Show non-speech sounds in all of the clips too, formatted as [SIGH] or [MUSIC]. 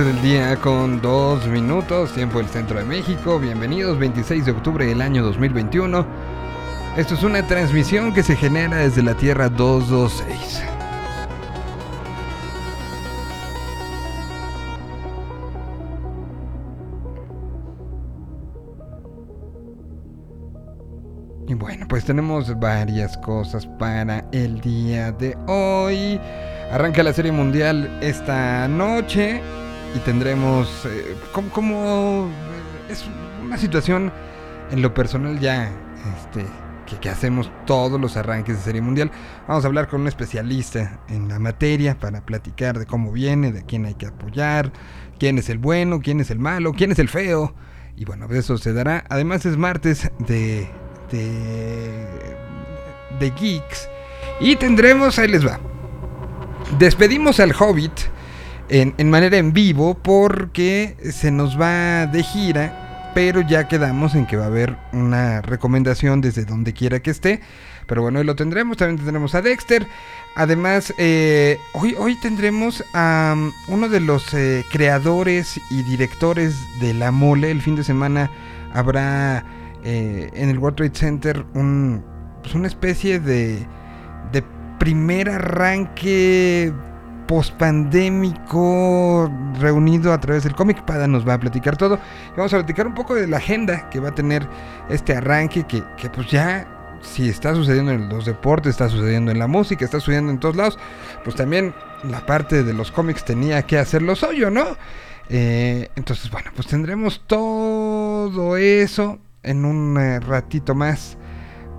12 del día con 2 minutos, tiempo del centro de México. Bienvenidos, 26 de octubre del año 2021. Esto es una transmisión que se genera desde la Tierra 226. Y bueno, pues tenemos varias cosas para el día de hoy. Arranca la Serie Mundial esta noche y tendremos eh, como, eh, es una situación en lo personal ya este, que, que, hacemos todos los arranques de Serie Mundial. Vamos a hablar con un especialista en la materia para platicar de cómo viene, de quién hay que apoyar, quién es el bueno, quién es el malo, quién es el feo. Y bueno, eso se dará. Además es martes de, de, de geeks. Y tendremos, ahí les va. Despedimos al Hobbit en, manera en vivo porque se nos va de gira, pero ya quedamos en que va a haber una recomendación desde donde quiera que esté. Pero bueno, hoy lo tendremos, también tendremos a Dexter. Además, eh, hoy, hoy tendremos a um, uno de los eh, creadores y directores de La Mole. El fin de semana habrá eh, en el World Trade Center un, pues una especie de, de primer arranque pospandémico reunido a través del cómic. Pada nos va a platicar todo. Y vamos a platicar un poco de la agenda que va a tener este arranque que, que pues ya si está sucediendo en los deportes, está sucediendo en la música, está sucediendo en todos lados, pues también la parte de los cómics tenía que hacer lo suyo, ¿no? Eh, entonces, bueno, pues tendremos todo eso en un eh, ratito más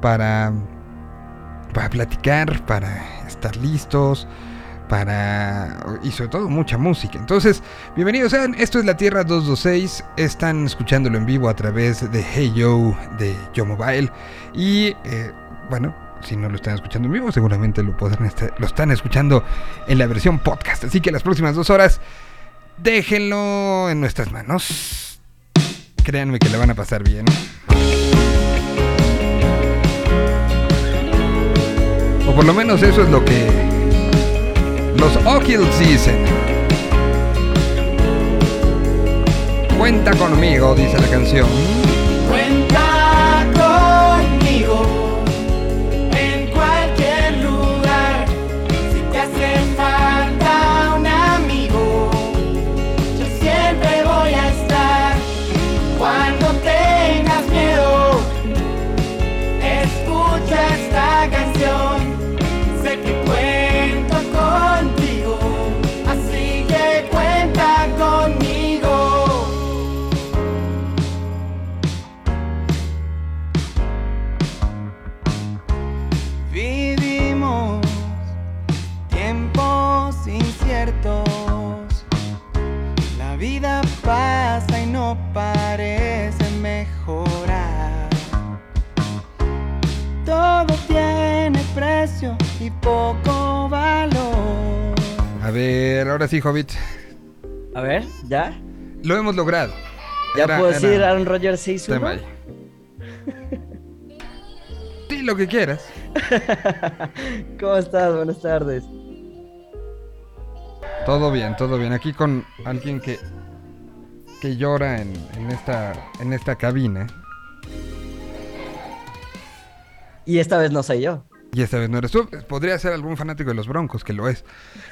para, para platicar, para estar listos, para... y sobre todo mucha música. Entonces, bienvenidos sean, esto es La Tierra 226, están escuchándolo en vivo a través de Hey Yo de Yo Mobile y eh, bueno, si no lo están escuchando en vivo, seguramente lo, podrán estar, lo están escuchando en la versión podcast. Así que las próximas dos horas, déjenlo en nuestras manos. Créanme que le van a pasar bien. O por lo menos eso es lo que los O'Kills dicen. Cuenta conmigo, dice la canción. Poco valor. A ver, ahora sí, Hobbit. A ver, ¿ya? Lo hemos logrado. ¿Ya Era- puedo decir Aaron Rodgers 6 tema ahí. [LAUGHS] Di lo que quieras. [LAUGHS] ¿Cómo estás? Buenas tardes. Todo bien, todo bien. Aquí con alguien que que llora en, en esta en esta cabina. Y esta vez no soy yo. Y esta vez no eres tú. Podría ser algún fanático de los Broncos, que lo es.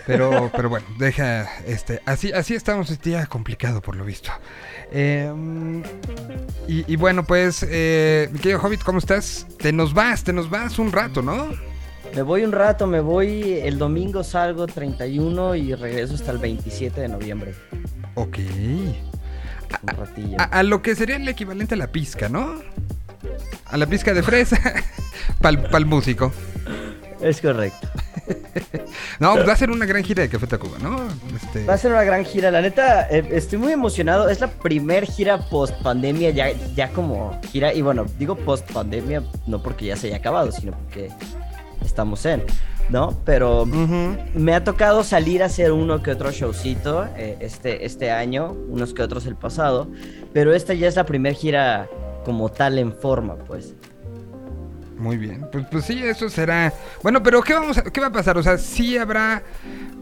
Pero, [LAUGHS] pero bueno, deja. este Así, así estamos este día complicado por lo visto. Eh, y, y bueno, pues, eh, mi querido Hobbit, ¿cómo estás? Te nos vas, te nos vas un rato, ¿no? Me voy un rato, me voy. El domingo salgo 31 y regreso hasta el 27 de noviembre. Ok. Un ratillo. A, a lo que sería el equivalente a la pizca, ¿no? A la pizca de fresa. [LAUGHS] Pal, pal músico. Es correcto. [LAUGHS] No, pues va a ser una gran gira de Café Tacuba, ¿no? Este, Va a ser una gran gira. La neta, eh, estoy muy emocionado. Es la primer gira post pandemia, ya, ya como gira. Y bueno, digo post pandemia no porque ya se haya acabado, sino porque estamos en, ¿no? Pero me ha tocado salir a hacer uno que otro showcito eh, este, este año, unos que otros el pasado. Pero esta ya es la primera gira como tal en forma, pues. Muy bien. Pues, pues sí, eso será. Bueno, pero ¿qué, vamos a- ¿qué va a pasar? O sea, sí habrá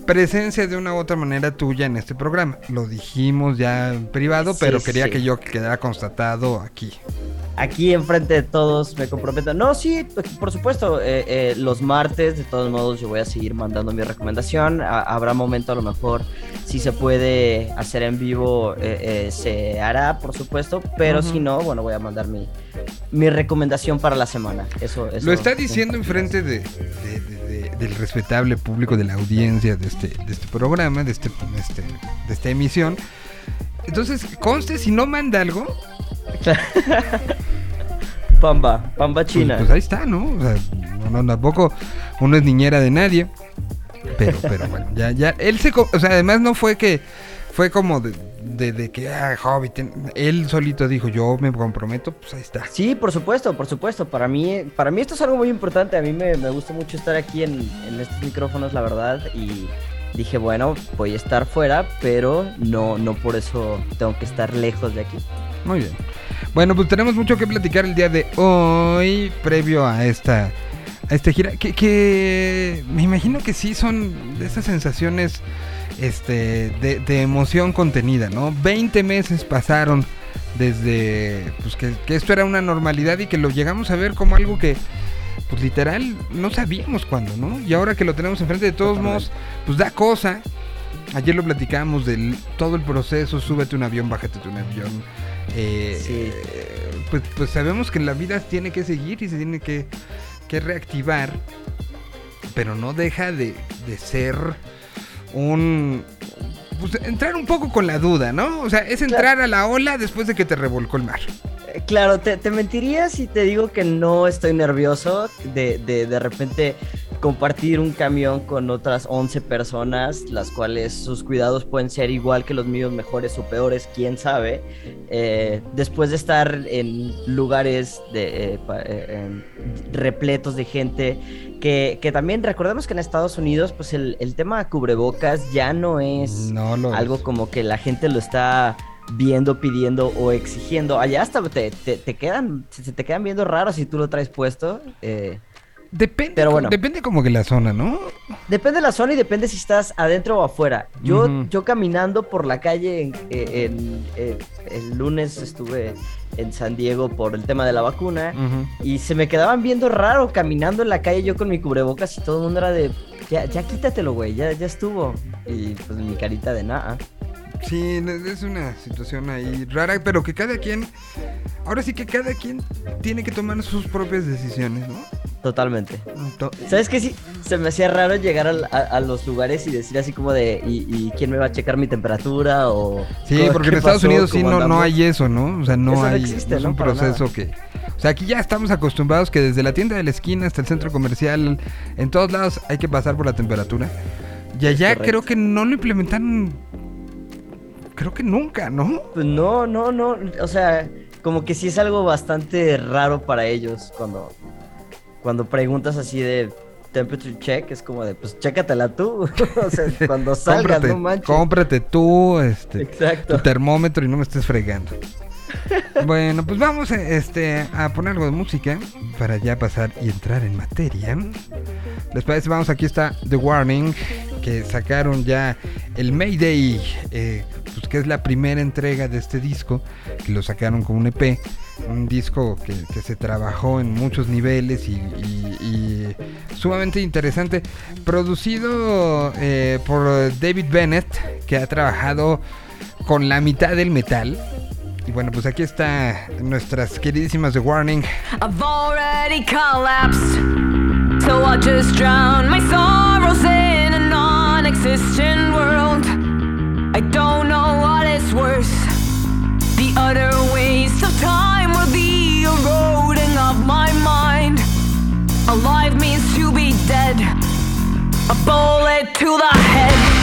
presencia de una u otra manera tuya en este programa. Lo dijimos ya en privado, Sí, pero quería sí. que yo quedara constatado aquí. Aquí enfrente de todos me comprometo. No, sí, por supuesto. eh, eh, los martes, de todos modos, yo voy a seguir mandando mi recomendación. Ha- habrá momento, a lo mejor, si se puede hacer en vivo, eh, eh, se hará, por supuesto. Pero si no, bueno, voy a mandar mi, mi recomendación para la semana. Eso, eso Lo está diciendo enfrente de, de- de- de- del respetable público de la audiencia de este, de este programa, de, este, de este- de esta emisión. Entonces, conste, si no manda algo, [LAUGHS] Pamba, pamba pues, china. pues ahí está, ¿no? O sea, no, no, tampoco uno es niñera de nadie. Pero, pero bueno, ya, ya, él se, o sea, además no fue que, fue como de, de, de que, ah, ten- él solito dijo, yo me comprometo, pues ahí está. Sí, por supuesto, por supuesto. Para mí, para mí esto es algo muy importante. A mí me, me gusta mucho estar aquí en, en estos micrófonos, la verdad. Y dije, bueno, voy a estar fuera, pero no, no por eso tengo que estar lejos de aquí. Muy bien. Bueno, pues tenemos mucho que platicar el día de hoy, previo a esta, a esta gira. Que, que me imagino que sí son de esas sensaciones este, de, de emoción contenida, ¿no? 20 meses pasaron desde pues, que, que esto era una normalidad y que lo llegamos a ver como algo que, pues literal, no sabíamos cuándo, ¿no? Y ahora que lo tenemos enfrente, de todos modos, pues da cosa. Ayer lo platicamos del todo el proceso, súbete un avión, bájate de un avión. Eh, Sí. eh, pues, pues sabemos que la vida tiene que seguir y se tiene que, que reactivar, pero no deja de, de ser un... Pues entrar un poco con la duda, ¿no? O sea, es entrar a la ola después de que te revolcó el mar. Eh, Claro, te, te mentiría si te digo que no estoy nervioso de, de de repente compartir un camión con otras 11 personas, las cuales sus cuidados pueden ser igual que los míos, mejores o peores, quién sabe. Eh, después de estar en lugares de, eh, pa- eh, em, repletos de gente, que, que también recordemos que en Estados Unidos, pues el, el tema de cubrebocas ya no es No algo es. como que la gente lo está viendo, pidiendo o exigiendo. Allá hasta te, te, te quedan, se te quedan viendo raros si tú lo traes puesto. eh, Depende, Pero bueno. depende como que la zona, ¿no? depende de la zona y depende si estás adentro o afuera. Yo, yo caminando por la calle en, eh, en- eh, el lunes estuve en San Diego por el tema de la vacuna. Y se me quedaban viendo raro caminando en la calle yo con mi cubrebocas y todo el mundo era de, ya, ya quítatelo, güey, ya, ya estuvo. Y pues mi carita de nada. Sí, es una situación ahí rara, pero que cada quien, ahora sí que cada quien tiene que tomar sus propias decisiones, ¿no? Totalmente. ¿Sabes qué? Sí, se me hacía raro llegar a, a los lugares y decir así como de, ¿y, y quién me va a checar mi temperatura? O, Sí, ¿qué porque en Estados pasó? Unidos sí ¿Cómo no, no hay eso, ¿no? O sea, no Eso no hay un proceso que... O sea, aquí ya estamos acostumbrados que desde la tienda de la esquina hasta el centro comercial, en todos lados hay que pasar por la temperatura. Y allá correcto. creo que no lo implementaron, creo que nunca, ¿no? Pues no, no, no. O sea, como que sí es algo bastante raro para ellos cuando, cuando preguntas así de temperature check, es como de, pues chécatela tú. [LAUGHS] o sea, [LAUGHS] cuando salgas, cómprate, no manches. cómprate tú, este... tu termómetro y no me estés fregando. Bueno, pues vamos este, a poner algo de música para ya pasar y entrar en materia. Les parece, vamos, aquí está The Warning, que sacaron ya el Mayday, eh, pues que es la primera entrega de este disco, que lo sacaron con un EP. Un disco que, se trabajó en muchos niveles y sumamente interesante. Producido eh, por David Bennett, que ha trabajado con la mitad del metal. Y bueno, pues aquí está nuestras queridísimas The Warning. I've already collapsed, so I'll just drown my sorrows in a non existent world. I don't know what is worse the utter waste of time or the eroding of my mind. Alive means to be dead, a bullet to the head.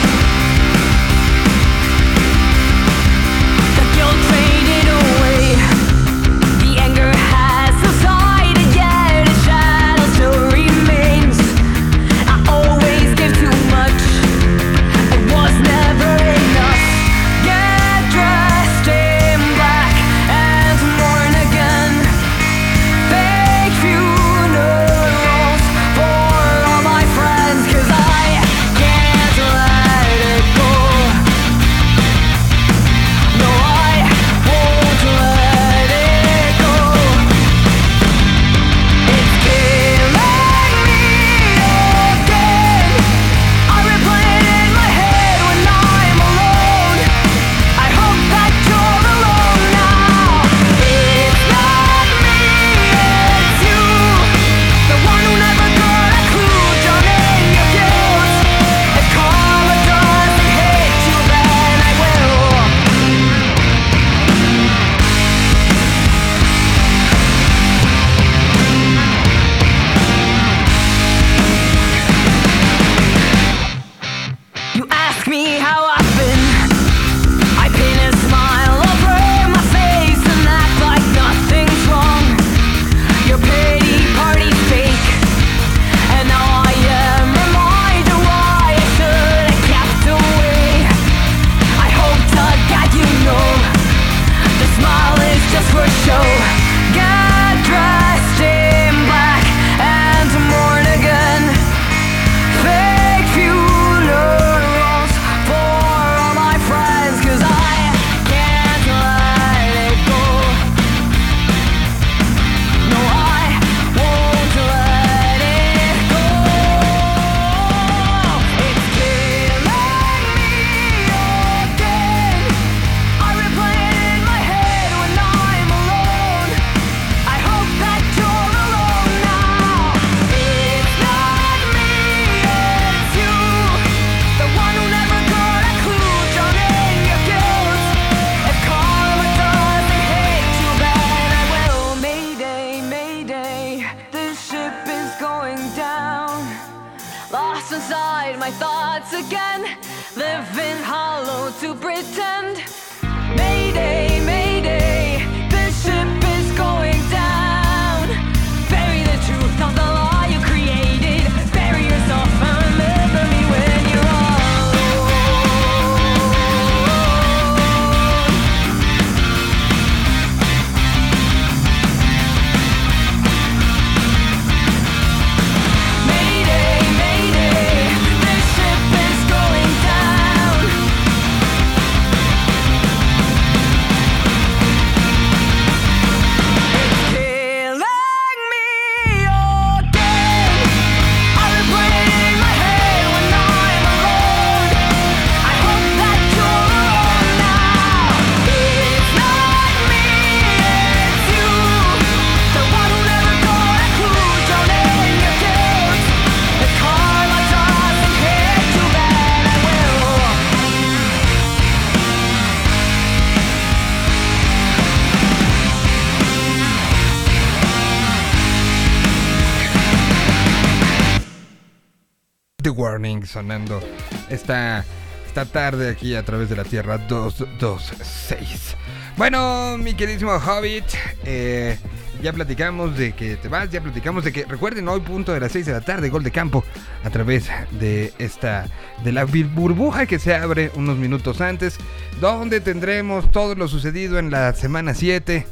Sonando esta, esta tarde aquí a través de la Tierra 226. Bueno, mi queridísimo Hobbit, eh, ya platicamos de que te vas, ya platicamos de que recuerden hoy punto de las 6 de la tarde, gol de campo a través de esta de la burbuja que se abre unos minutos antes, donde tendremos todo lo sucedido en la semana 7.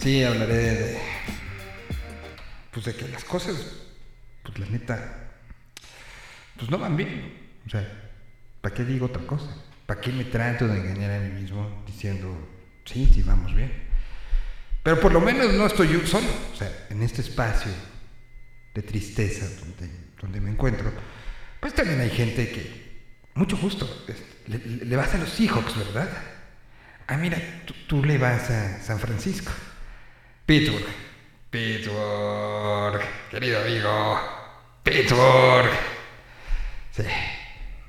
Sí, hablaré de pues de que las cosas pues la neta, pues no van bien. O sea, ¿para qué digo otra cosa? ¿Para qué me trato de engañar a mí mismo diciendo, sí, sí, vamos bien? Pero por lo menos no estoy yo solo. O sea, en este espacio de tristeza donde, donde me encuentro, pues también hay gente que, mucho gusto, le, vas a los Seahawks, ¿verdad? Ah, mira, tú le vas a San Francisco. Pittsburgh. Pittsburgh. Querido amigo. Pittsburgh. Sí.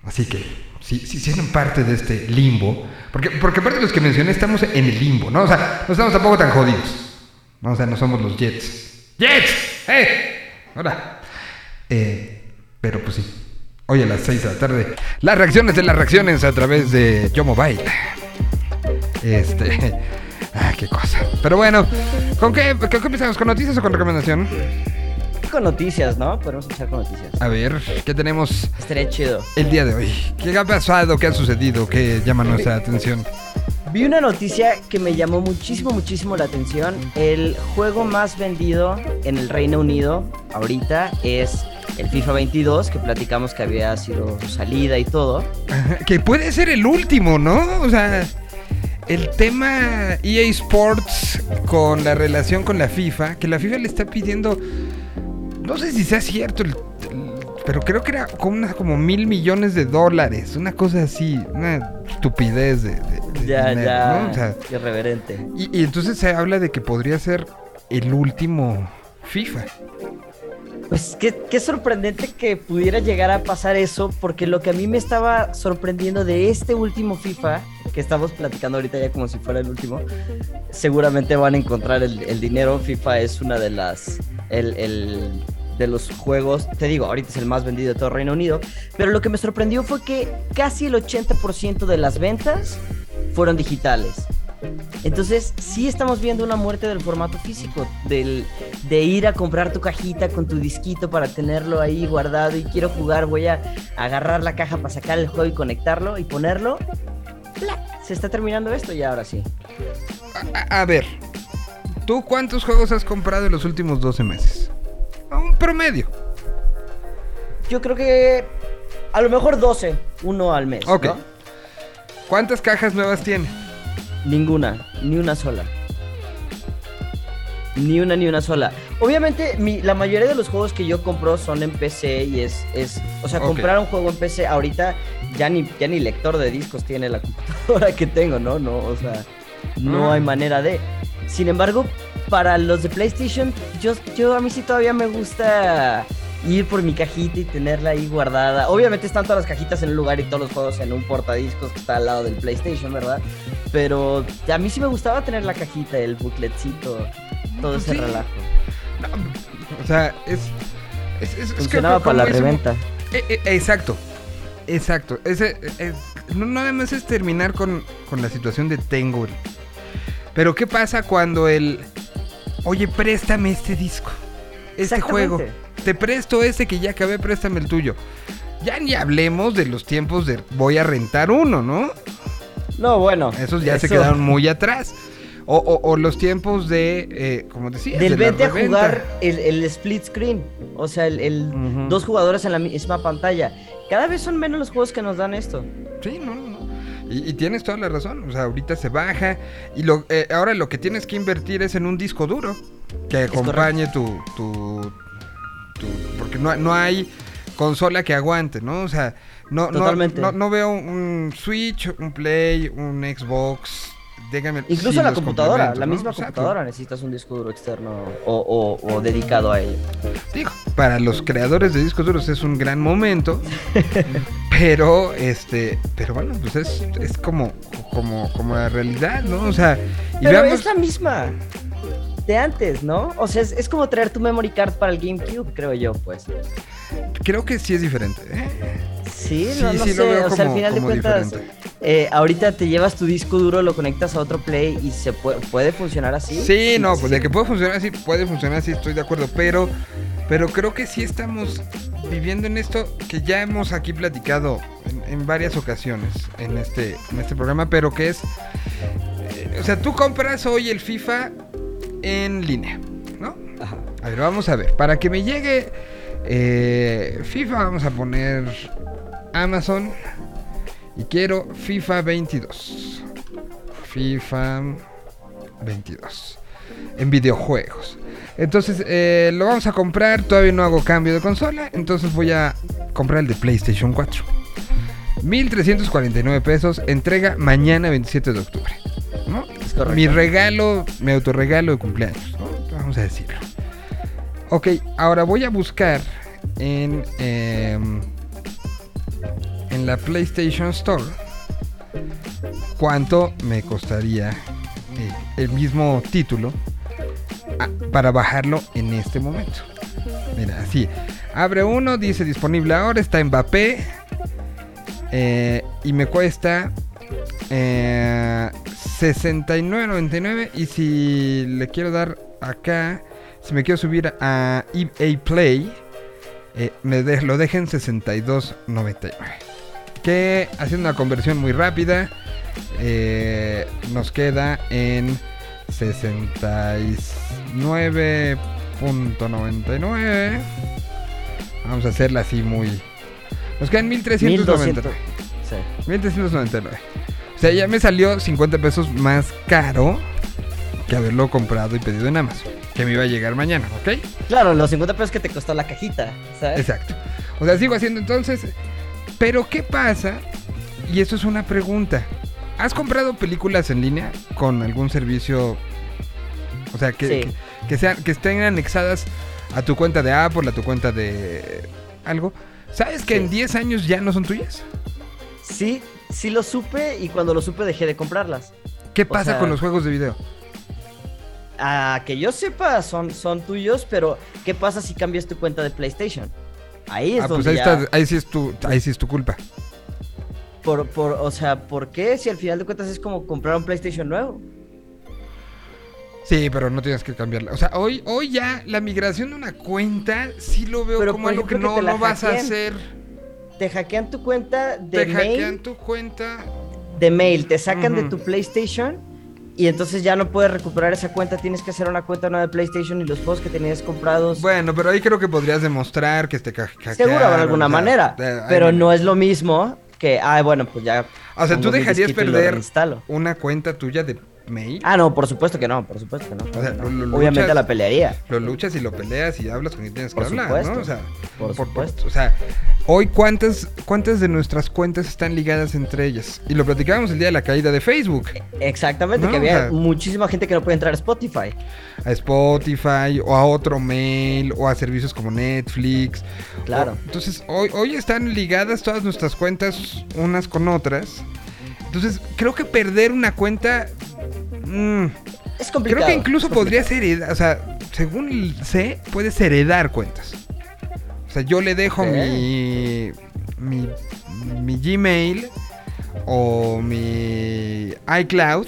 Así que, si, si siendo parte de este limbo, porque, porque aparte de los que mencioné, estamos en el limbo, ¿no? O sea, no estamos tampoco tan jodidos. ¿no? O sea, no somos los Jets. ¡Jets! ¡Eh! Hola. Eh, pero pues sí. Hoy a las 6 de la tarde. Las reacciones de las reacciones a través de Yo Mobile. Este. [LAUGHS] Ah, qué cosa. Pero bueno, ¿con qué, con qué empezamos? ¿Con noticias o con recomendación? Con noticias, ¿no? Podemos empezar con noticias. A ver, ¿qué tenemos Estaría chido. el día de hoy? ¿Qué ha pasado? ¿Qué ha sucedido? ¿Qué llama nuestra atención? Vi una noticia que me llamó muchísimo, muchísimo la atención. El juego más vendido en el Reino Unido ahorita es el FIFA 22, que platicamos que había sido su salida y todo. [LAUGHS] Que puede ser el último, ¿no? O sea, el tema EA Sports con la relación con la FIFA, que la FIFA le está pidiendo, no sé si sea cierto, el- el- pero creo que era como, una- como mil millones de dólares, una cosa así, una estupidez de, de- de Ya, dinero, ya. ¿no? O sea, irreverente. y, y entonces se habla de que podría ser el último FIFA. Pues qué, qué sorprendente que pudiera llegar a pasar eso, porque lo que a mí me estaba sorprendiendo de este último FIFA, que estamos platicando ahorita ya como si fuera el último, seguramente van a encontrar el, el dinero. FIFA es una de las. El, el- de los juegos, te digo, ahorita es el más vendido de todo Reino Unido, pero lo que me sorprendió fue que casi el 80% de las ventas fueron digitales. Entonces, sí estamos viendo una muerte del formato físico, del, de ir a comprar tu cajita con tu disquito para tenerlo ahí guardado y quiero jugar, voy a agarrar la caja para sacar el juego y conectarlo y ponerlo. Se está terminando esto y ahora sí. A, a ver, ¿tú cuántos juegos has comprado en los últimos 12 meses? Promedio. Yo creo que a lo mejor 12, uno al mes. Ok. ¿no? ¿Cuántas cajas nuevas tiene? Ninguna, ni una sola. Ni una, ni una sola. Obviamente, mi- la mayoría de los juegos que yo compro son en PC y es, es o sea, comprar un juego en PC ahorita ya ni, ya ni lector de discos tiene la [LAUGHS] computadora que tengo, ¿no? No, o sea, no Ah. hay manera de. Sin embargo, para los de PlayStation, yo, yo a mí sí todavía me gusta ir por mi cajita y tenerla ahí guardada. Obviamente están todas las cajitas en un lugar y todos los juegos en un portadiscos que está al lado del PlayStation, ¿verdad? Pero a mí sí me gustaba tener la cajita, el bookletcito, todo ese Sí. relajo. O sea, es. es, es- es que Funcionaba para la reventa. Eh, eh, exacto, exacto. Ese, eh, no nada más es terminar con, con la situación de tengo. el- Pero ¿qué pasa cuando el... Oye, préstame este disco. Este juego. Te presto ese que ya acabé, préstame el tuyo. Ya ni hablemos de los tiempos de voy a rentar uno, ¿no? No, bueno. Esos ya se quedaron muy atrás. O, o- o los tiempos de, eh, como decías, Del de vete a jugar el, el split screen. O sea, el, dos jugadores en la misma pantalla. Cada vez son menos los juegos que nos dan esto. Sí, no, no. Y, y tienes toda la razón. O sea, ahorita se baja. Y lo, eh, ahora lo que tienes que invertir es en un disco duro que acompañe tu, tu, tu- Porque no, no hay consola que aguante, ¿no? O sea, no, no, Totalmente. no, no veo un Switch, un Play, un Xbox. Dígame Incluso la computadora, la ¿no? misma Exacto. computadora necesitas un disco duro externo o, o- o dedicado a ello. Digo, para los creadores de discos duros es un gran momento. [LAUGHS] pero, este, pero bueno, pues es, es como, como, como la realidad, ¿no? O sea, y Pero veamos- es la misma de antes, ¿no? O sea, es, es como traer tu memory card para el GameCube, creo yo, pues. creo que sí es diferente. ¿eh? Sí, Sí, no, no sí sé. lo veo o sea, al final de cuentas, eh, ahorita te llevas tu disco duro, lo conectas a otro play y se puede, puede funcionar así. Sí, no, pues de que puede funcionar así, puede funcionar así, estoy de acuerdo, pero, pero creo que sí estamos viviendo en esto que ya hemos aquí platicado en, en varias ocasiones en este, en este programa, pero que es, eh, o sea, tú compras hoy el FIFA en línea, ¿no? Ajá. A ver, vamos a ver, para que me llegue eh, FIFA, vamos a poner Amazon y quiero FIFA 22. FIFA 22 en videojuegos. Entonces eh, lo vamos a comprar. Todavía no hago cambio de consola. Entonces voy a comprar el de PlayStation 4. 1349 pesos. Entrega mañana 27 de octubre. Mi regalo, mi autorregalo de cumpleaños. ¿no? Vamos a decirlo. Ok, ahora voy a buscar en, em, en la PlayStation Store cuánto me costaría el mismo título para bajarlo en este momento. Mira, así. Abre uno, dice disponible ahora, está Mbappé. eh, y me cuesta eh, 69.99. Y si le quiero dar acá, si me quiero subir a EA Play, eh, me de- lo dejen 62.99. Que haciendo una conversión muy rápida, eh, nos queda en 69.99. Vamos a hacerla así muy. Nos quedan 1399. 1200. Sí. 1399. O sea, ya me salió 50 pesos más caro que haberlo comprado y pedido en Amazon. Que me iba a llegar mañana, ¿ok? Claro, los 50 pesos que te costó la cajita, ¿sabes? Exacto. O sea, sigo haciendo entonces. Pero, ¿qué pasa? Y eso es una pregunta. ¿Has comprado películas en línea con algún servicio? O sea, que, Sí. que, que sean, que estén anexadas a tu cuenta de Apple, a tu cuenta de algo. ¿Sabes que Sí. en 10 años ya no son tuyas? Sí, sí lo supe y cuando lo supe dejé de comprarlas. ¿Qué pasa sea- con los juegos de video? A que yo sepa, son, son tuyos, pero ¿qué pasa si cambias tu cuenta de PlayStation? Ahí es Ah, pues donde ahí, ya- está, ahí, sí es tu, ahí sí es tu culpa. Por, por, o sea, ¿por qué? Si al final de cuentas es como comprar un PlayStation nuevo. Sí, pero no tienes que cambiarla. O sea, hoy, hoy ya la migración de una cuenta sí lo veo Pero, como algo que no, que te la no vas a hacer. Te hackean tu cuenta de Te mail, hackean tu cuenta. de mail, te sacan de tu PlayStation y entonces ya no puedes recuperar esa cuenta, tienes que hacer una cuenta nueva de PlayStation y los juegos que tenías comprados. Bueno, pero ahí creo que podrías demostrar que te hackearon. Seguro de alguna o sea, manera, de- pero no es lo mismo que, ah, bueno, pues ya. O sea, tú dejarías perder una cuenta tuya de mail. Ah, no, por supuesto que no, por supuesto que no. O sea, no. lo- lo Obviamente luchas- la pelearía. Lo luchas y lo peleas y hablas con quien tienes que Por hablar, supuesto, ¿no? O sea, por supuesto. o sea, hoy cuántas cuántas de nuestras cuentas están ligadas entre ellas. Y lo platicábamos el día de la caída de Facebook. Exactamente, No, que o había sea- muchísima gente que no puede entrar a Spotify. a Spotify o a otro mail o a servicios como Netflix. Claro. O- entonces, hoy, hoy están ligadas todas nuestras cuentas unas con otras. Entonces, creo que perder una cuenta... mm, Es complicado. creo que incluso es podrías heredar, o sea, según sé, puedes heredar cuentas. O sea, yo le dejo mi, mi, mi Gmail o mi iCloud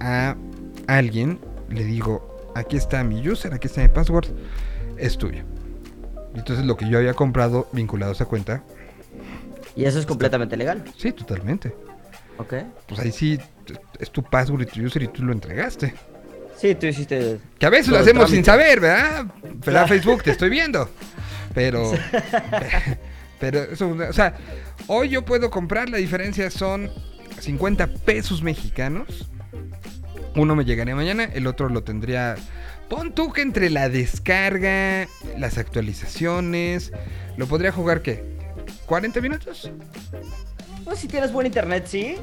a alguien, le digo, aquí está mi user, aquí está mi password, es tuyo. Entonces lo que yo había comprado vinculado a esa cuenta, Y eso es completamente legal. sí, totalmente. ¿Ok? Pues ahí sí es tu password y tu user y tú lo entregaste. Sí, tú hiciste. Que a veces lo hacemos sin saber, ¿verdad? ¿Verdad, Facebook? Te estoy viendo. Pero. [LAUGHS] [LAUGHS] Pero eso, o sea, hoy yo puedo comprar, la diferencia son 50 pesos mexicanos. Uno me llegaría mañana, el otro lo tendría. Pon tú que entre la descarga, las actualizaciones, lo podría jugar qué? ¿40 minutos? Pues si tienes buen internet, sí.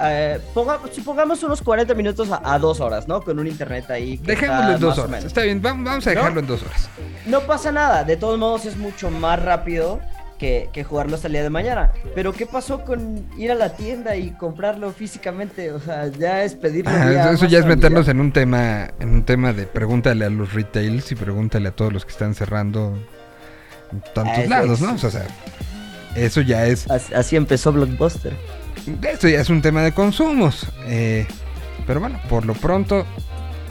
Eh, ponga- supongamos unos 40 minutos a, a dos horas, ¿no? Con un internet ahí. Dejémoslo en dos horas. Está bien, vam- vamos a dejarlo ¿No? en dos horas. No pasa nada, de todos modos es mucho más rápido que, que jugarlo hasta el día de mañana. Pero ¿qué pasó con ir a la tienda y comprarlo físicamente? O sea, ya es pedirlo. Ah, eso ya es meternos en un tema, en un tema de pregúntale a los retails y pregúntale a todos los que están cerrando en tantos Ah, lados, es. ¿no? O sea, eso ya es, Así, empezó Blockbuster. esto ya es un tema de consumos. eh, pero bueno, por lo pronto,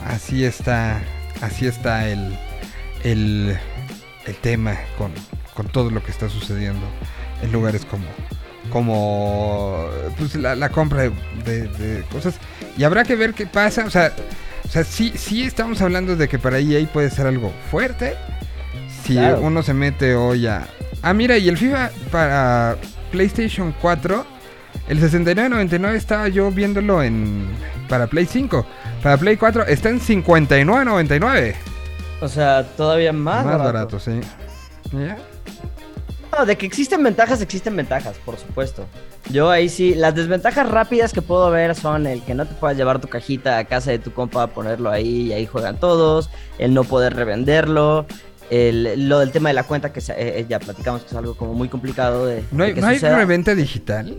así está, así está el, el, el tema con, con todo lo que está sucediendo en lugares como, como pues, la, la compra de, de- de cosas. Y habrá que ver qué pasa. O sea, o sea sí, sí estamos hablando de que para EA puede ser algo fuerte. Si Claro. uno se mete hoy a... Ah, mira, y el FIFA para PlayStation 4, el 69.99 estaba yo viéndolo en... Para Play 5. Para Play 4 está en 59.99. O sea, todavía más, Más barato. barato, sí. ¿Ya? No, de que existen ventajas, existen ventajas, por supuesto. Yo ahí sí, las desventajas rápidas que puedo ver son el que no te puedas llevar tu cajita a casa de tu compa, ponerlo ahí y ahí juegan todos, el no poder revenderlo, el, lo del tema de la cuenta que se- eh, eh, ya platicamos que es algo como muy complicado de, ¿No de hay, que ¿no hay reventa digital?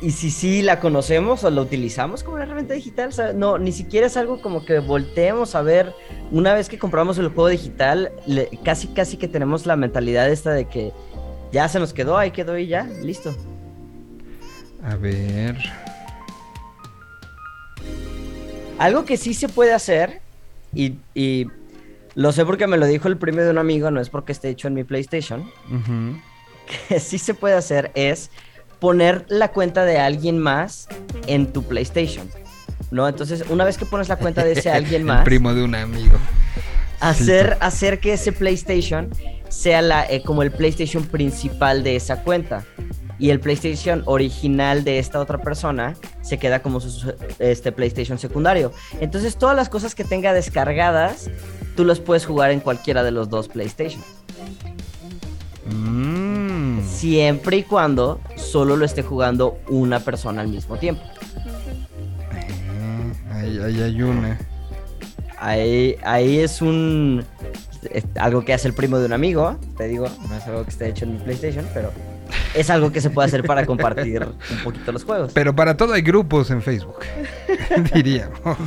Y si sí la conocemos o la utilizamos como una herramienta digital, o sea, no, ni siquiera es algo como que volteemos a ver. Una vez que compramos el juego digital, le- casi casi que tenemos la mentalidad esta de que ya se nos quedó, ahí quedó y ya, listo. A ver. Algo que sí se puede hacer, y, y lo sé porque me lo dijo el primo de un amigo, no es porque esté hecho en mi PlayStation, [LAUGHS] que sí se puede hacer es poner la cuenta de alguien más en tu PlayStation. ¿No? Entonces, una vez que pones la cuenta de ese [LAUGHS] alguien más, El primo de un amigo. hacer, hacer que ese PlayStation sea la, eh, como el PlayStation principal de esa cuenta. Y el PlayStation original de esta otra persona se queda como su este PlayStation secundario. Entonces todas las cosas que tenga descargadas, tú los puedes jugar en cualquiera de los dos PlayStation. Mm. Siempre y cuando solo lo esté jugando una persona al mismo tiempo. Eh, ahí, ahí hay una. Ahí, ahí es un... es algo que hace el primo de un amigo, te digo, no es algo que esté hecho en mi PlayStation, pero es algo que se puede hacer para compartir un poquito los juegos. Pero para todo hay grupos en Facebook. [LAUGHS] Diríamos.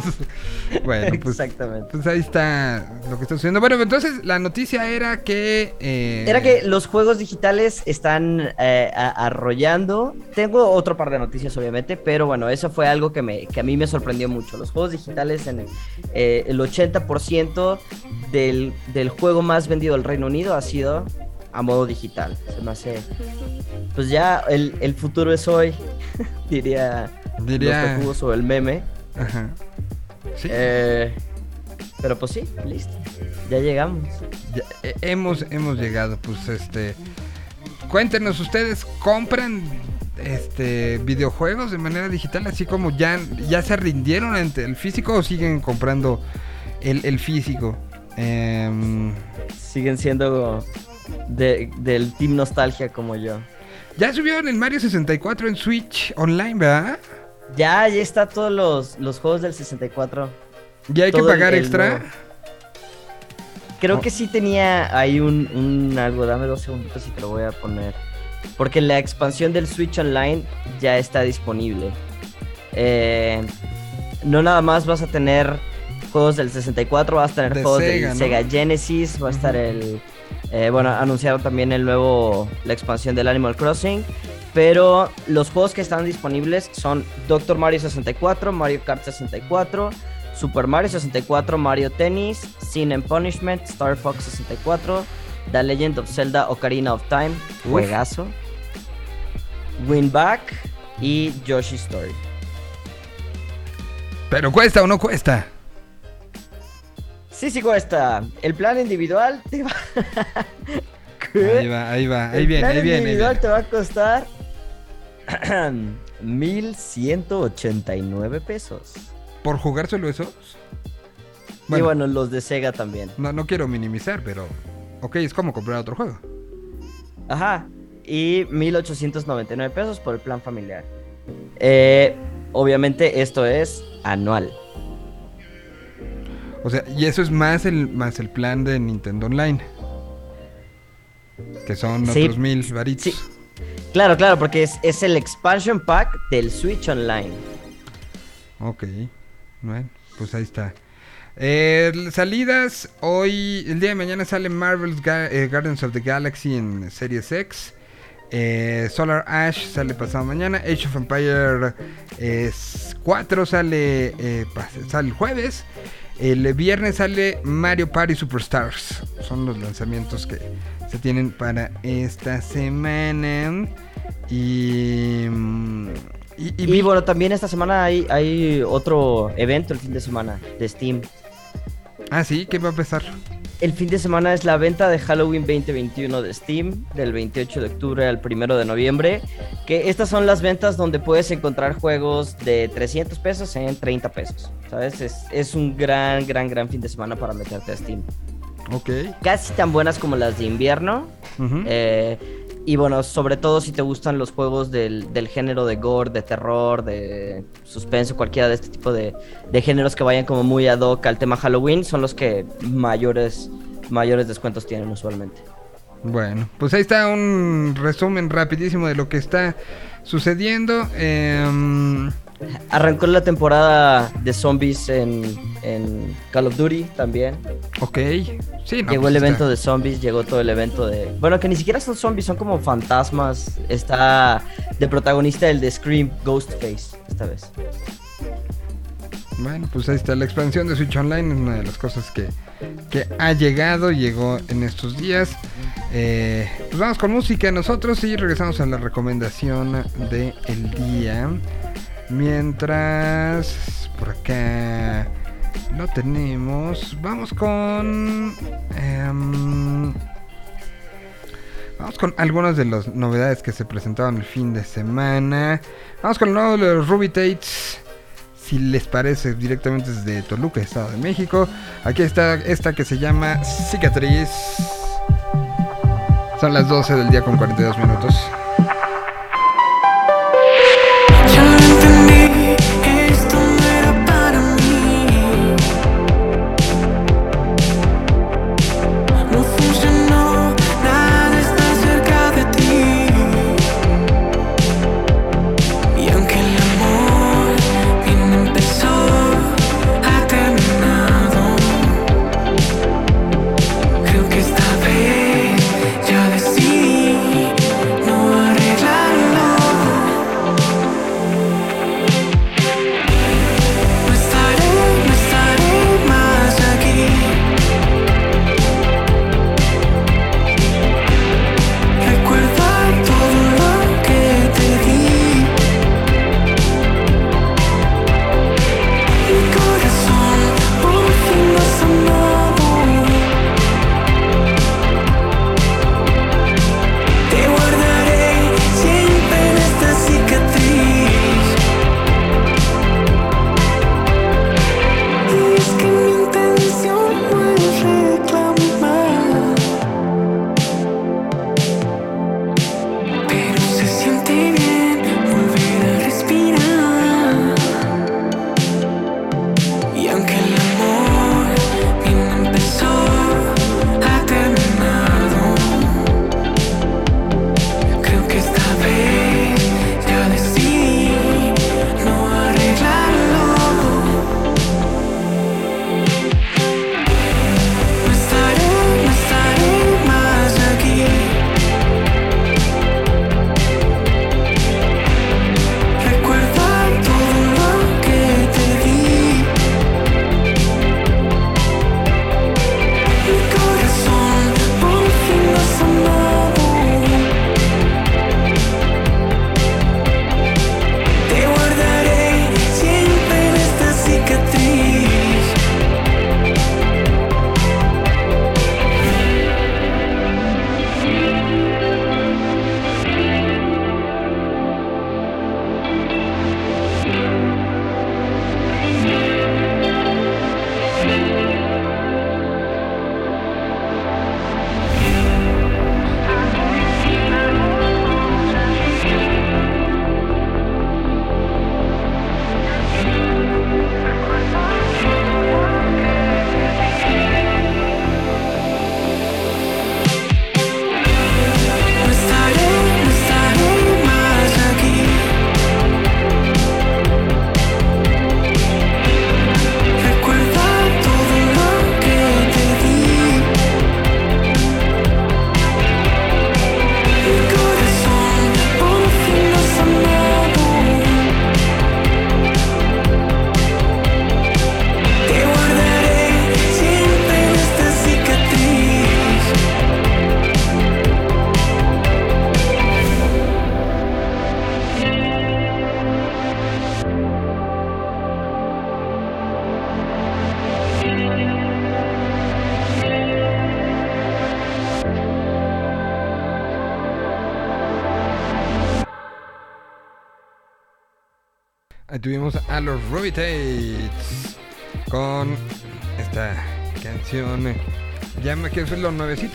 Bueno, pues, Exactamente. pues ahí está lo que está sucediendo. Bueno, entonces la noticia era que. eh, Era que los juegos digitales están eh, arrollando. Tengo otro par de noticias, obviamente, pero bueno, eso fue algo que, me, que a mí me sorprendió mucho. Los juegos digitales, en el, eh, el 80% del, del juego más vendido del Reino Unido ha sido a modo digital. Se me hace. Pues ya el, el futuro es hoy, [LAUGHS] diría, Diría. los o el meme. Ajá. Sí. Eh, pero pues sí, listo. Ya llegamos. Ya, eh, hemos, hemos llegado, pues este. Cuéntenos, ¿ustedes compran este videojuegos de manera digital? Así como ya, ya se rindieron ante el físico o siguen comprando el, el físico. Em, Siguen siendo de- del Team Nostalgia como yo. ya subieron el Mario 64 en Switch online, ¿verdad? Ya, ya está todos los, los juegos del 64. Ya hay que el- pagar el extra. nuevo. Creo Oh. que sí tenía ahí un, un algo. Dame dos segunditos y te lo voy a poner. Porque la expansión del Switch Online ya está disponible. Eh, no nada más vas a tener juegos del 64, vas a tener De juegos Sega, del ¿no? Sega Genesis, va a estar el... eh, bueno, anunciaron también el nuevo, la expansión del Animal Crossing, pero los juegos que están disponibles son Doctor Mario 64, Mario Kart 64, Super Mario 64, Mario Tennis, Sin and Punishment, Star Fox 64, The Legend of Zelda Ocarina of Time, Uf. juegazo, Win Back y Yoshi Story. Pero cuesta o no cuesta. Sí, sí cuesta. El plan individual te va... [LAUGHS] Ahí va, ahí va, ahí El viene, plan ahí viene. ahí individual viene. te va a costar [CLEARS THROAT] 1189 pesos. ¿Por jugar solo esos? y bueno, los de Sega también. No, no quiero minimizar, pero. Ok, es como comprar otro juego. Ajá. Y 1899 pesos por el plan familiar. Eh, obviamente esto es anual. O sea, y eso es más el, más el plan de Nintendo Online. Que son Sí. otros mil varitos. Sí. Claro, claro, porque es, es el expansion pack del Switch Online. Ok. Bueno, pues ahí está. Eh, salidas. Hoy, el día de mañana sale Marvel's Ga- eh, of the Galaxy en Series X. Eh, Solar Ash sale pasado mañana. Age of Empire eh, 4 sale, sale el jueves. El viernes sale Mario Party Superstars. Son los lanzamientos que se tienen para esta semana. Y. y- y Y, vi- bueno, también esta semana hay, hay otro evento el fin de semana de Steam. Ah, sí, ¿qué va a empezar? El fin de semana es la venta de Halloween 2021 de Steam, del 28 de octubre al 1 de noviembre. Que estas son las ventas donde puedes encontrar juegos de 300 pesos en 30 pesos. ¿Sabes? Es, es un gran, gran, gran fin de semana para meterte a Steam. Ok. Casi tan buenas como las de invierno. Eh, y bueno, sobre todo si te gustan los juegos del, del género de gore, de terror, de suspenso, cualquiera de este tipo de, de géneros que vayan como muy ad hoc al tema Halloween, son los que mayores, mayores descuentos tienen usualmente. Bueno, pues ahí está un resumen rapidísimo de lo que está sucediendo. Em, Arrancó la temporada de zombies en, en Call of Duty también. ok. Sí, no, llegó pues el está- evento de zombies, llegó todo el evento de... Bueno, que ni siquiera son zombies, son como fantasmas. Está de protagonista el de Scream Ghostface esta vez. Bueno, pues ahí está la expansión de Switch Online. Es una de las cosas que, que ha llegado, llegó en estos días. Eh, pues vamos con música nosotros y regresamos a la recomendación del día. Mientras por acá lo tenemos, vamos con... em, Vamos con algunas de las novedades que se presentaron el fin de semana. Vamos con lo nuevo de Ruby Tates. Si les parece, directamente desde Toluca, Estado de México. Aquí está esta que se llama Cicatriz. Son las 12 del día con 42 minutos.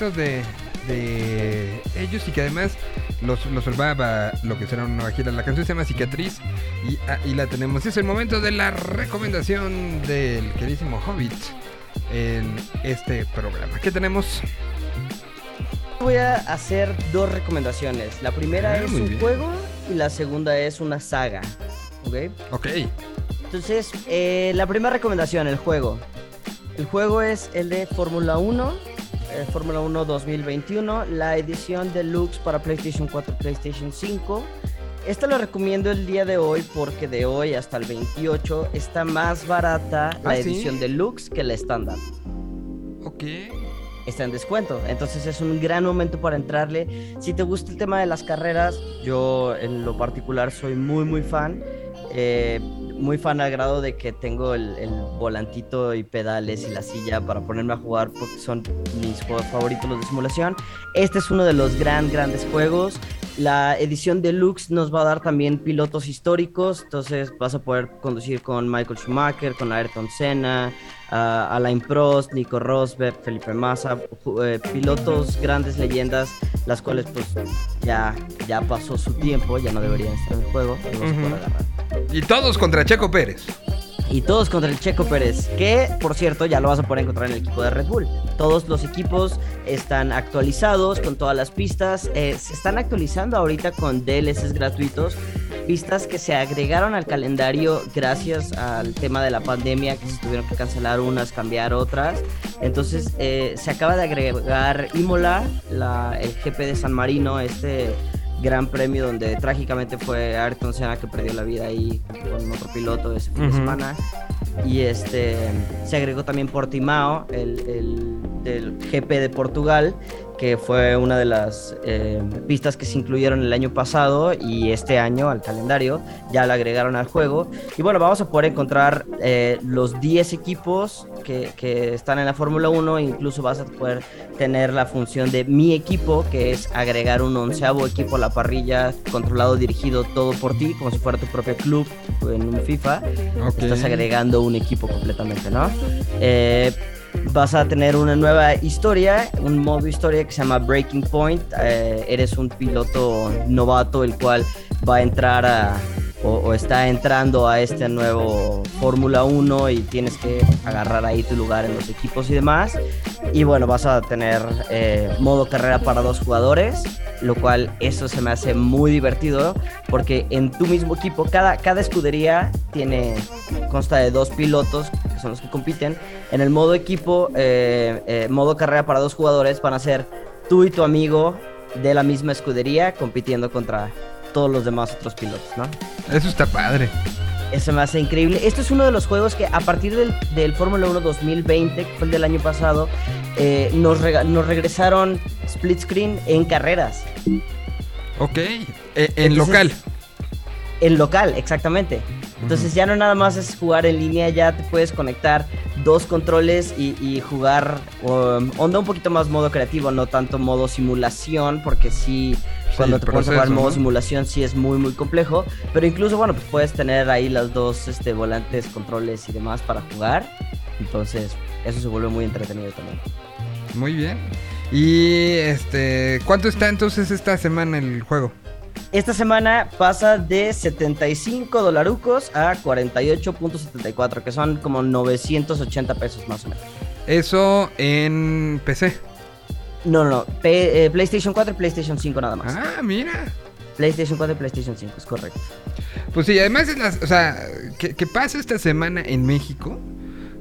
De, de ellos y que además los, los salvaba lo que será una nueva gira. La canción se llama Cicatriz y ahí la tenemos. Es el momento de la recomendación del queridísimo Hobbit en este programa. ¿Qué tenemos? Voy a hacer dos recomendaciones. La primera Ah, es un bien. juego y la segunda es una saga. ¿Ok? Ok. Entonces, eh, la primera recomendación, el juego. El juego es el de Fórmula 1, eh, Fórmula 1 2021, la edición deluxe para PlayStation 4 y PlayStation 5. Esta lo recomiendo el día de hoy porque de hoy hasta el 28 está más barata la ¿Ah, sí? edición deluxe que la estándar. Ok. Está en descuento, entonces es un gran momento para entrarle. Si te gusta el tema de las carreras, yo en lo particular soy muy muy fan. eh, muy fan al grado de que tengo el, el volantito y pedales y la silla para ponerme a jugar porque son mis juegos favoritos los de simulación. Este es uno de los gran grandes juegos. La edición deluxe nos va a dar también pilotos históricos, entonces vas a poder conducir con Michael Schumacher, con Ayrton Senna, a Alain Prost, Nico Rosberg, Felipe Massa, eh, pilotos, grandes leyendas, las cuales pues ya, ya pasó su tiempo, ya no deberían estar en el juego, a poder Ujú. agarrar. Y todos contra Checo Pérez. Y todos contra el Checo Pérez, que por cierto ya lo vas a poder encontrar en el equipo de Red Bull. Todos los equipos están actualizados con todas las pistas. eh, se están actualizando ahorita con DLCs gratuitos. Pistas que se agregaron al calendario gracias al tema de la pandemia, que se tuvieron que cancelar unas, cambiar otras. Entonces eh, se acaba de agregar Imola, la- el GP de San Marino, este gran premio donde trágicamente fue Ayrton Senna que perdió la vida ahí con otro piloto ese fin de semana. Y este se agregó también Portimao, el, el del GP de Portugal, que fue una de las eh, pistas que se incluyeron el año pasado y este año al calendario ya la agregaron al juego. Y bueno, vamos a poder encontrar eh, los 10 equipos que, que están en la Fórmula 1, e incluso vas a poder tener la función de mi equipo, que es agregar un onceavo equipo a la parrilla, controlado, dirigido todo por ti, como si fuera tu propio club en un FIFA Ok. estás agregando un equipo completamente, ¿no? Eh, vas a tener una nueva historia, un modo historia que se llama Breaking Point. Eh, eres un piloto novato el cual va a entrar a, o, está entrando a este nuevo Fórmula 1 y tienes que agarrar ahí tu lugar en los equipos y demás. Y bueno, vas a tener eh, modo carrera para dos jugadores, lo cual eso se me hace muy divertido porque en tu mismo equipo, cada, cada escudería tiene, consta de dos pilotos que son los que compiten. En el modo equipo, eh, eh, modo carrera para dos jugadores, van a ser tú y tu amigo de la misma escudería compitiendo contra todos los demás otros pilotos, ¿no? Eso está padre. Eso me hace increíble. Esto es uno de los juegos que a partir del, del Fórmula 1 2020, que fue el del año pasado, eh, nos, rega- nos regresaron split screen en carreras. Ok. Eh, en Entonces- local. En local, exactamente. Entonces ya no nada más es jugar en línea, ya te puedes conectar dos controles y, y jugar um, onda un poquito más modo creativo, no tanto modo simulación, porque sí, cuando el te pones a jugar modo ¿no? simulación sí es muy muy complejo, pero incluso bueno, pues puedes tener ahí las dos este, volantes, controles y demás para jugar. Entonces eso se vuelve muy entretenido también. Muy bien. Y este, ¿cuánto está entonces esta semana el juego? Esta semana pasa de 75 dolarucos a 48.74, que son como 980 pesos más o menos. Eso en PC. No, no, no. P- eh, PlayStation 4 y PlayStation 5 nada más. Ah, mira. PlayStation 4 y PlayStation 5, es correcto. Pues sí, además es las, o sea, que, que pase esta semana en México,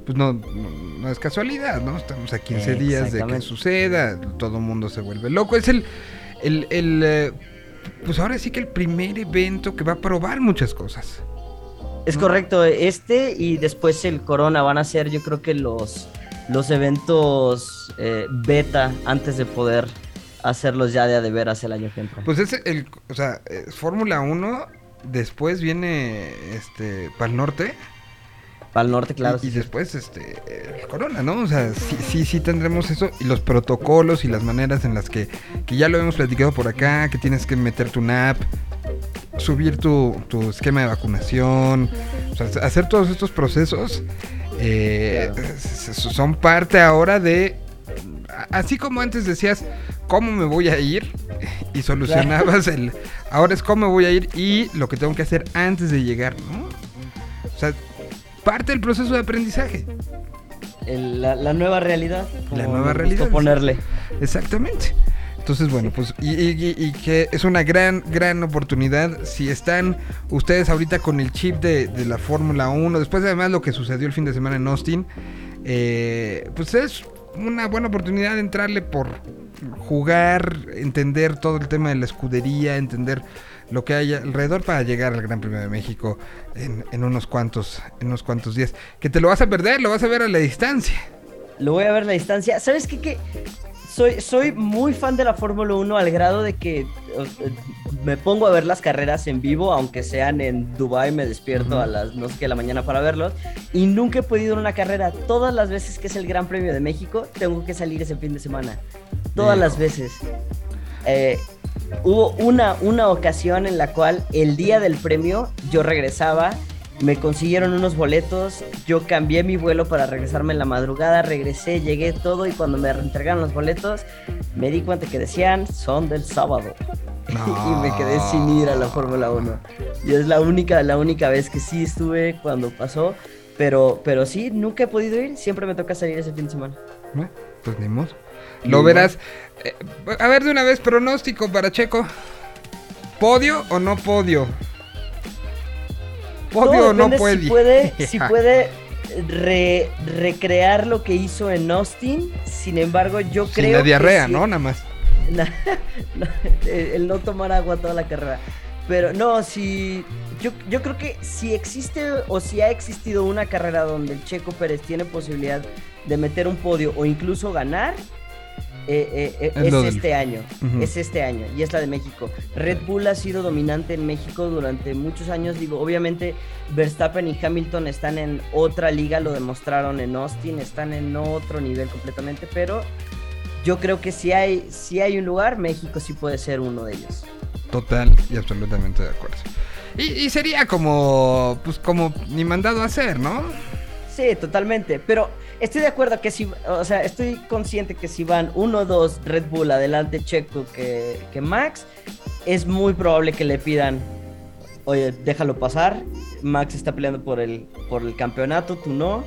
pues no, no, no es casualidad, ¿no? Estamos a 15 días de que suceda, todo el mundo se vuelve loco. Es el, el, el, eh, pues ahora sí que el primer evento que va a probar muchas cosas. Es correcto, este y después el Corona van a ser yo creo que los, los eventos eh, beta antes de poder hacerlos ya de a de veras el año que entra. Pues es el, o sea, es Fórmula 1, después viene, este, para el norte. Para el norte, claro. y, después este corona, ¿no? O sea, sí, sí, sí tendremos eso y los protocolos y las maneras en las que, que ya lo hemos platicado por acá, que tienes que meter tu NAP, subir tu, tu esquema de vacunación, O sea, hacer todos estos procesos eh, Claro. son parte ahora de... Así como antes decías, ¿cómo me voy a ir? Y solucionabas el... Ahora es cómo me voy a ir y lo que tengo que hacer antes de llegar, ¿no? O sea, parte del proceso de aprendizaje. El- la, la nueva realidad. La nueva realidad, ponerle. Exactamente. Entonces, bueno, pues, y, y- y- y que es una gran, gran oportunidad. Si están ustedes ahorita con el chip de, de la Fórmula 1, después de además lo que sucedió el fin de semana en Austin, eh, pues es una buena oportunidad de entrarle por jugar, entender todo el tema de la escudería, entender lo que hay alrededor para llegar al Gran Premio de México en, en unos cuantos, en unos cuantos días. Que te lo vas a perder, lo vas a ver a la distancia. Lo voy a ver a la distancia. ¿Sabes qué? Soy, soy muy fan de la Fórmula 1 al grado de que eh, me pongo a ver las carreras en vivo, aunque sean en Dubai, me despierto a las no sé qué de la mañana para verlos. Y nunca he podido ir a una carrera. Todas las veces que es el Gran Premio de México, tengo que salir ese fin de semana. Todas las veces. Eh, hubo una, una ocasión en la cual el día del premio yo regresaba, me consiguieron unos boletos, yo cambié mi vuelo para regresarme en la madrugada, regresé, llegué todo y cuando me entregaron los boletos me di cuenta que decían son del sábado [LAUGHS] y me quedé sin ir a la Fórmula 1. Y es la única, la única vez que sí estuve cuando pasó, pero, pero sí, nunca he podido ir, siempre me toca salir ese fin de semana. Pues ni modo. Lo verás. Eh, a ver, de una vez, pronóstico para Checo. ¿Podio o no podio? ¿Podio o no puede? Si puede, [LAUGHS] si puede re- recrear lo que hizo en Austin. Sin embargo, yo Sin creo la diarrea, que ¿no? Nada más. [LAUGHS] El no tomar agua toda la carrera. Pero no, si. Yo, yo creo que si existe o si ha existido una carrera donde el Checo Pérez tiene posibilidad de meter un podio o incluso ganar, eh, eh, eh, Es este año. Es este año y es la de México. Red Bull ha sido dominante en México durante muchos años. Digo, obviamente Verstappen y Hamilton están en otra liga, lo demostraron en Austin, están en otro nivel completamente, pero yo creo que si hay, si hay un lugar, México sí puede ser uno de ellos. Total y absolutamente de acuerdo. Y, y sería como, pues como ni mandado a hacer, ¿no? Sí, totalmente. Pero estoy de acuerdo que si, o sea, estoy consciente que si van uno o dos Red Bull adelante Checo que, que Max, es muy probable que le pidan, oye, déjalo pasar. Max está peleando por el, por el campeonato, tú no.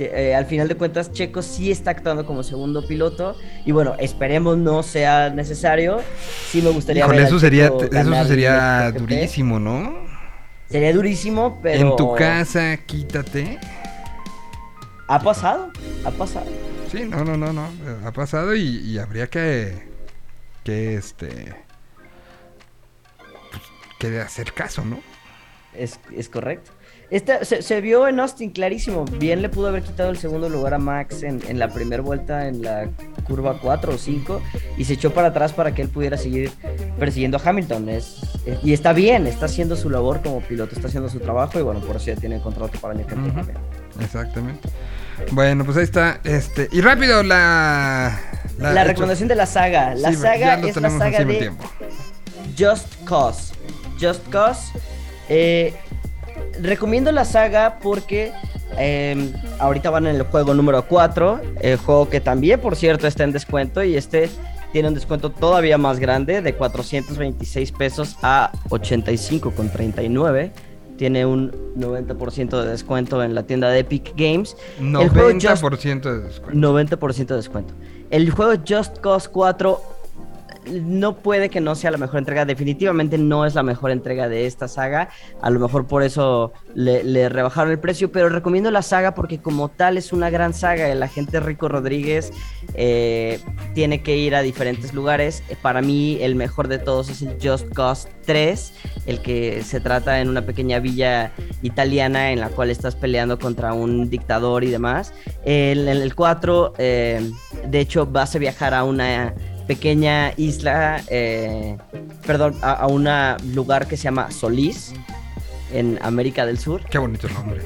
Eh, al final de cuentas, Checo sí está actuando como segundo piloto. Y bueno, esperemos no sea necesario. Sí me gustaría Híjole, ver eso sería, eso el sería durísimo, ¿no? Sería durísimo, pero. En tu casa, quítate. Ha pasado, ha pasado. Sí, no, no, no, no. Ha pasado y, y habría que. que este. pues, que hacer caso, ¿no? Es, es correcto. Esta, se, se vio en Austin clarísimo. Bien le pudo haber quitado el segundo lugar a Max en, en la primera vuelta en la curva 4 o 5 y se echó para atrás para que él pudiera seguir persiguiendo a Hamilton. Es, es- y está bien, está haciendo su labor como piloto, está haciendo su trabajo y bueno, por eso ya tiene contrato para el año que también. Exactamente. Bueno, pues ahí está. Este. Y rápido la. La, recomendación de la saga. La Sí, saga es la saga de tiempo. Just Cause. Just Cause. Eh, recomiendo la saga porque eh, ahorita van en el juego número 4. El juego que también, por cierto, está en descuento. Y este tiene un descuento todavía más grande de 426 pesos a 85,39. Tiene un 90% de descuento en la tienda de Epic Games. El juego Just 90% de descuento. 90% de descuento. El juego Just Cause 4 no puede que no sea la mejor entrega. Definitivamente no es la mejor entrega de esta saga. A lo mejor por eso le, rebajaron el precio. Pero recomiendo la saga porque como tal es una gran saga. El agente Rico Rodríguez eh, tiene que ir a diferentes lugares. Para mí el mejor de todos es el Just Cause 3. El que se trata en una pequeña villa italiana en la cual estás peleando contra un dictador y demás. En el, el 4, eh, de hecho, vas a viajar a una pequeña isla, eh, perdón, a, a un lugar que se llama Solís, en América del Sur. Qué bonito nombre.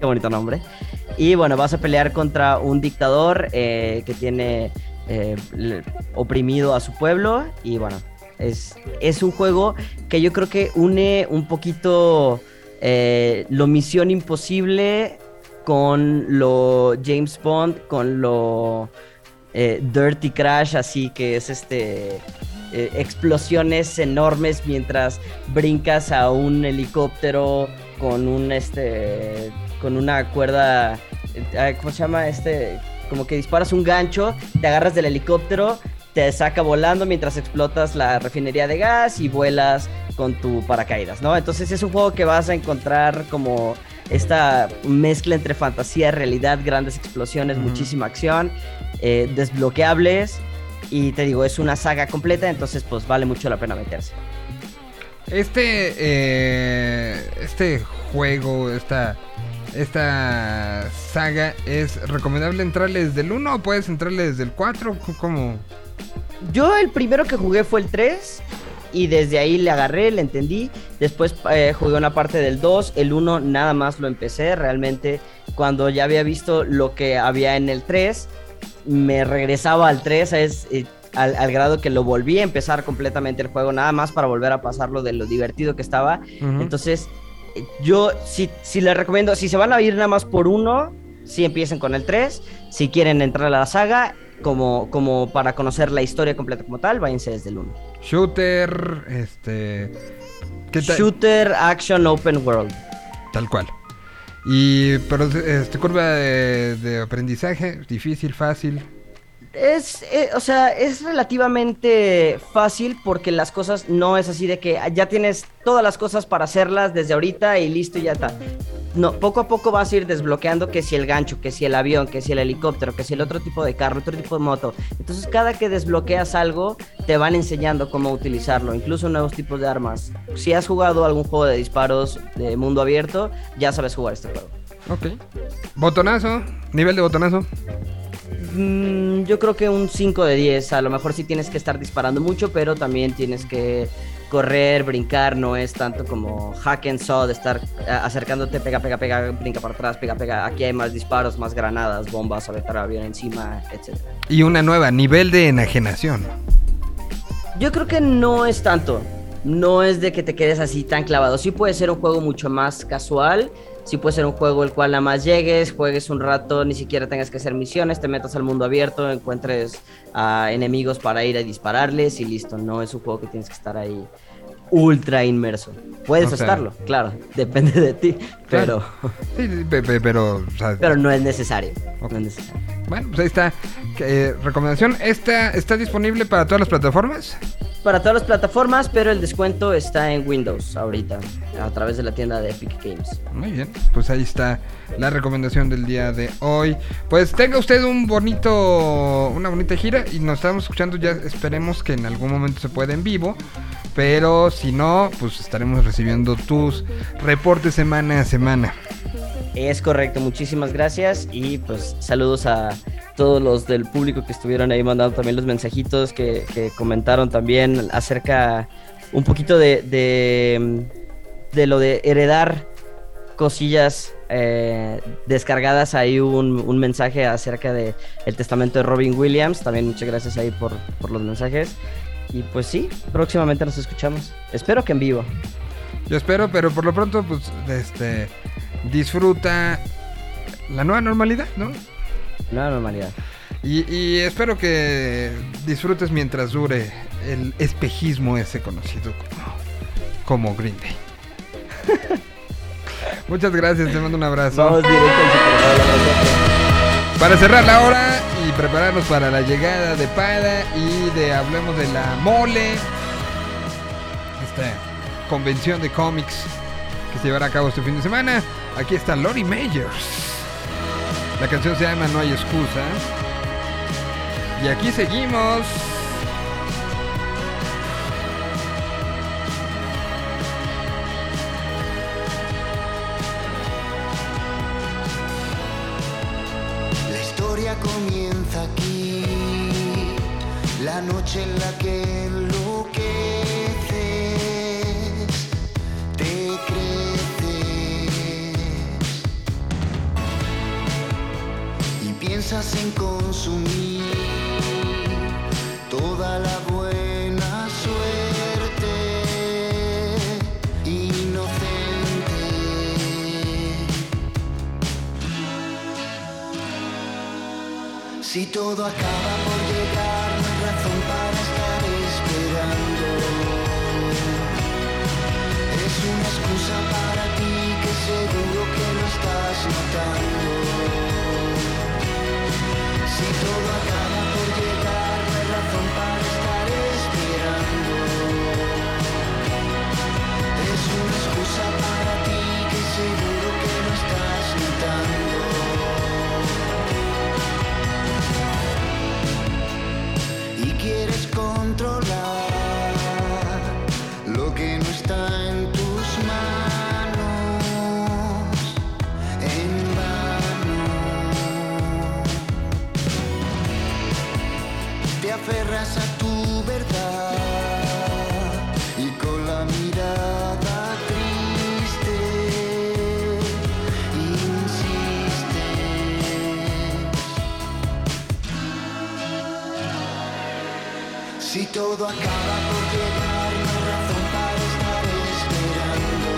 Qué bonito nombre. Y bueno, vas a pelear contra un dictador eh, que tiene eh, oprimido a su pueblo. Y bueno, es, es un juego que yo creo que une un poquito eh, lo Misión Imposible con lo James Bond, con lo eh, Dirty Crash, así que es este eh, explosiones enormes mientras brincas a un helicóptero con un este con una cuerda eh, ¿cómo se llama? este como que disparas un gancho, te agarras del helicóptero, te saca volando mientras explotas la refinería de gas y vuelas con tu paracaídas, ¿no? Entonces es un juego que vas a encontrar como esta mezcla entre fantasía y realidad, grandes explosiones, muchísima acción, eh, desbloqueables y te digo, es una saga completa, entonces pues vale mucho la pena meterse. Este, eh, este juego, esta, esta saga, ¿es recomendable entrarle desde el 1 o puedes entrarle desde el 4? ¿Cómo? Yo el primero que jugué fue el 3 y desde ahí le agarré, le entendí. Después eh, jugué una parte del 2, el 1 nada más lo empecé. Realmente cuando ya había visto lo que había en el 3, me regresaba al 3 es, eh, al, al grado que lo volví a empezar completamente el juego, nada más para volver a pasarlo de lo divertido que estaba. Entonces, yo sí, sí les recomiendo, si se van a ir nada más por uno, sí empiecen con el 3. Si quieren entrar a la saga, como, como para conocer la historia completa como tal, váyanse desde el 1. Shooter, este... ¿qué? Shooter, action, open world. Tal cual. Y, pero, este, curva de, de aprendizaje, difícil, fácil. Es, eh, o sea, es relativamente fácil porque las cosas no es así de que ya tienes todas las cosas para hacerlas desde ahorita y listo y ya está. No, poco a poco vas a ir desbloqueando que si el gancho, que si el avión, que si el helicóptero, que si el otro tipo de carro, otro tipo de moto. Entonces cada que desbloqueas algo te van enseñando cómo utilizarlo, incluso nuevos tipos de armas. Si has jugado algún juego de disparos de mundo abierto, ya sabes jugar este juego. Ok. Botonazo, nivel de botonazo. Mm, yo creo que un 5 de 10. A lo mejor sí tienes que estar disparando mucho, pero también tienes que correr, brincar. No es tanto como hack and saw de estar eh, acercándote, pega, pega, pega, brinca para atrás, pega, pega. Aquí hay más disparos, más granadas, bombas, aventar avión encima, etc. Y una nueva, nivel de enajenación. Yo creo que no es tanto. No es de que te quedes así tan clavado. Sí puede ser un juego mucho más casual. Sí puede ser un juego el cual nada más llegues, juegues un rato, ni siquiera tengas que hacer misiones, te metas al mundo abierto, encuentres a enemigos para ir a dispararles y listo. No es un juego que tienes que estar ahí ultra inmerso. Puedes O sea- estarlo, claro, depende de ti, pero, Sí, sí, pe- pe- pero, o sea, pero no es necesario. No es necesario. bueno, pues ahí está. Eh, recomendación, ¿esta está disponible para todas las plataformas? Para todas las plataformas, pero el descuento está en Windows ahorita, a través de la tienda de Epic Games. Muy bien, pues ahí está la recomendación del día de hoy. Pues tenga usted un bonito, una bonita gira y nos estamos escuchando ya, esperemos que en algún momento se pueda en vivo, pero si no, pues estaremos recibiendo tus reportes semana a semana. Es correcto, muchísimas gracias y pues saludos a todos los del público que estuvieron ahí mandando también los mensajitos, que, que comentaron también acerca un poquito de, de, lo de heredar cosillas eh, descargadas. Ahí un, un mensaje acerca de el testamento de Robin Williams, también muchas gracias ahí por, por los mensajes. Y pues sí, próximamente nos escuchamos. Espero que en vivo. Yo espero, pero por lo pronto, pues, este, disfruta la nueva normalidad, ¿no? Nueva normalidad. Y, y espero que disfrutes mientras dure el espejismo ese conocido como, como Green Day. [LAUGHS] Muchas gracias, te mando un abrazo. Vamos directo al Para cerrar la hora y prepararnos para la llegada de Pada y de Hablemos de la Mole, esta convención de cómics que se llevará a cabo este fin de semana. Aquí está Lori Meyers. La canción se llama No hay excusa. Y aquí seguimos. Comienza aquí, la noche en la que enloqueces, te creces. Y piensas en consumir Si todo acaba por llegar, no hay razón para estar esperando. Es una excusa para ti que seguro que lo estás notando. Si todo acaba por llegar, no hay razón para estar esperando. Es una excusa para ti que seguro que lo estás notando. Todo acaba por llegar, no hay razón para estar esperando.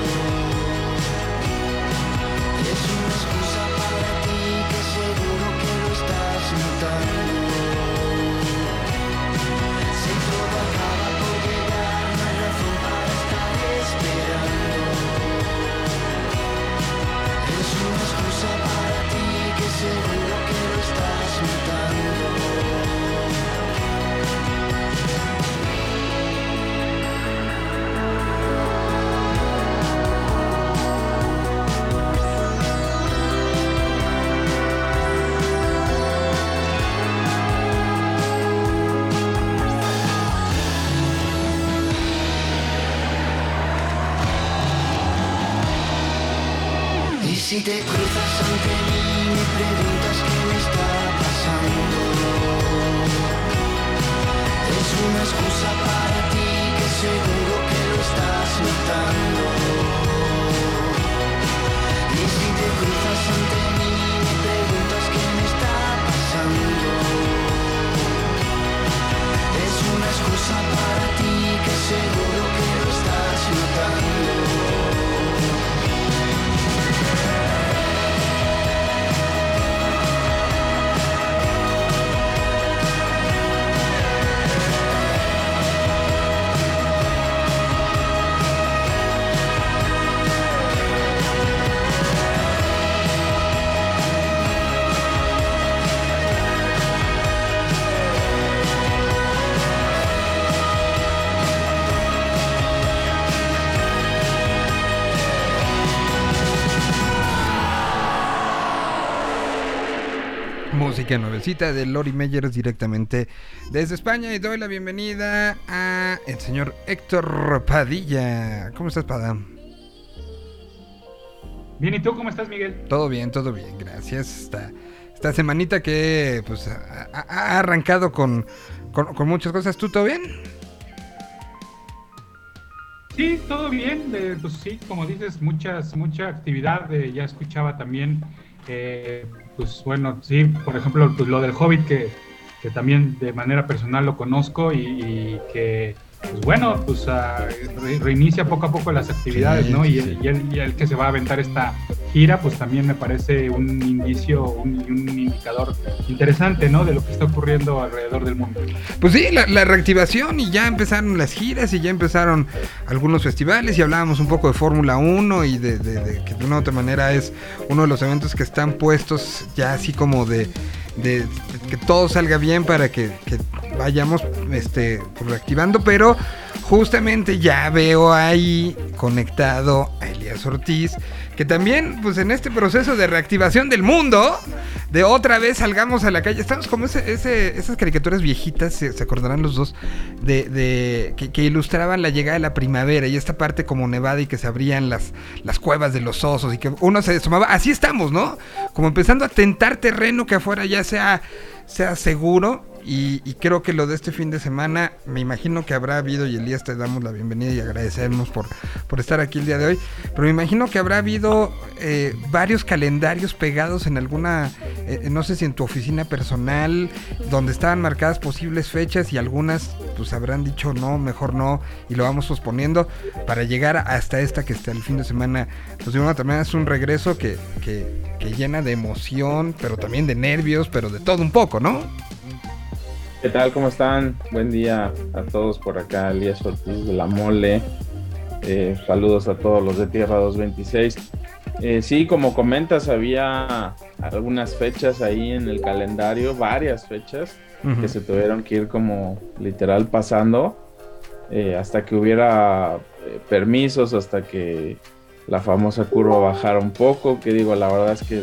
Es una excusa para ti que seguro que lo estás notando. Si todo acaba por llegar, no hay razón para estar esperando. Es una excusa para ti que seguro que lo estás notando. Si te cruzas ante mí me preguntas qué me está pasando. Es una excusa para ti que seguro que lo estás notando. Y si te cruzas ante mí me preguntas qué me está pasando. Es una excusa para ti que seguro Música nuevecita de Lori Meyers directamente desde España y doy la bienvenida a el señor Héctor Padilla. ¿Cómo estás, Pada? Bien, ¿y tú cómo estás, Miguel? Todo bien, todo bien, gracias. Esta, esta semanita que pues ha, ha- ha arrancado con, con, con muchas cosas. ¿Tú todo bien? Sí, todo bien. eh, pues sí, como dices, muchas, mucha actividad. eh, ya escuchaba también, eh, pues bueno, sí, por ejemplo, pues, lo del Hobbit que, que también de manera personal lo conozco y, y que, pues bueno, pues ah, re- reinicia poco a poco las actividades, Sí, ¿no? sí, Y, el, y, el, y el que se va a aventar esta gira, pues también me parece un indicio, un, un indicador interesante, ¿no? De lo que está ocurriendo alrededor del mundo. Pues sí, la, la reactivación y ya empezaron las giras y ya empezaron algunos festivales y hablábamos un poco de Fórmula 1 y de, de- de que de una u otra manera es uno de los eventos que están puestos ya así como de, de- que todo salga bien para que, que vayamos este, pues, reactivando, pero justamente ya veo ahí conectado a Elías Ortiz, que también pues en este proceso de reactivación del mundo, de otra vez salgamos a la calle, estamos como ese, esas caricaturas viejitas, se, se acordarán los dos, de, de- que, que ilustraban la llegada de la primavera y esta parte como nevada y que se abrían las, las cuevas de los osos y que uno se asomaba, así estamos, ¿no? Como empezando a tentar terreno que afuera ya sea, sea seguro y, y creo que lo de este fin de semana, me imagino que habrá habido, y Elías te damos la bienvenida y agradecemos por, por estar aquí el día de hoy, pero me imagino que habrá habido eh, varios calendarios pegados en alguna, eh, no sé si en tu oficina personal, donde estaban marcadas posibles fechas y algunas pues habrán dicho no, mejor no, y lo vamos posponiendo para llegar hasta esta que está el fin de semana. Pues de una manera es un regreso que, que, que llena de emoción, pero también de nervios, pero de todo un poco, ¿no? ¿Qué tal? ¿Cómo están? Buen día a todos por acá, Elías Ortiz de la Mole. Eh, saludos a todos los de Tierra 226. Eh, sí, como comentas, había algunas fechas ahí en el calendario, varias fechas que se tuvieron que ir como literal pasando eh, hasta que hubiera permisos, hasta que la famosa curva bajara un poco, que digo, la verdad es que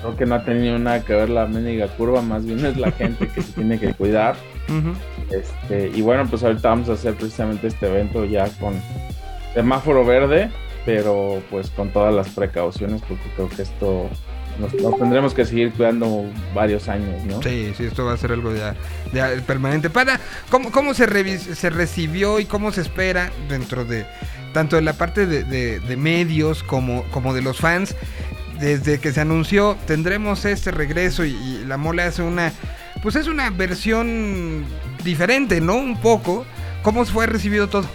creo que no ha tenido nada que ver la mendiga curva, más bien es la gente que se tiene que cuidar. Este, y bueno, pues ahorita vamos a hacer precisamente este evento ya con semáforo verde, pero pues con todas las precauciones, porque creo que esto nos, nos tendremos que seguir cuidando varios años, ¿no? Sí, sí, esto va a ser algo ya, ya permanente. Para, ¿cómo, cómo se, se recibió y cómo se espera dentro de tanto de la parte de, de- de medios como, como de los fans? Desde que se anunció, tendremos este regreso y, y la mole hace una, pues es una versión diferente, ¿no? Un poco. ¿Cómo fue recibido todo?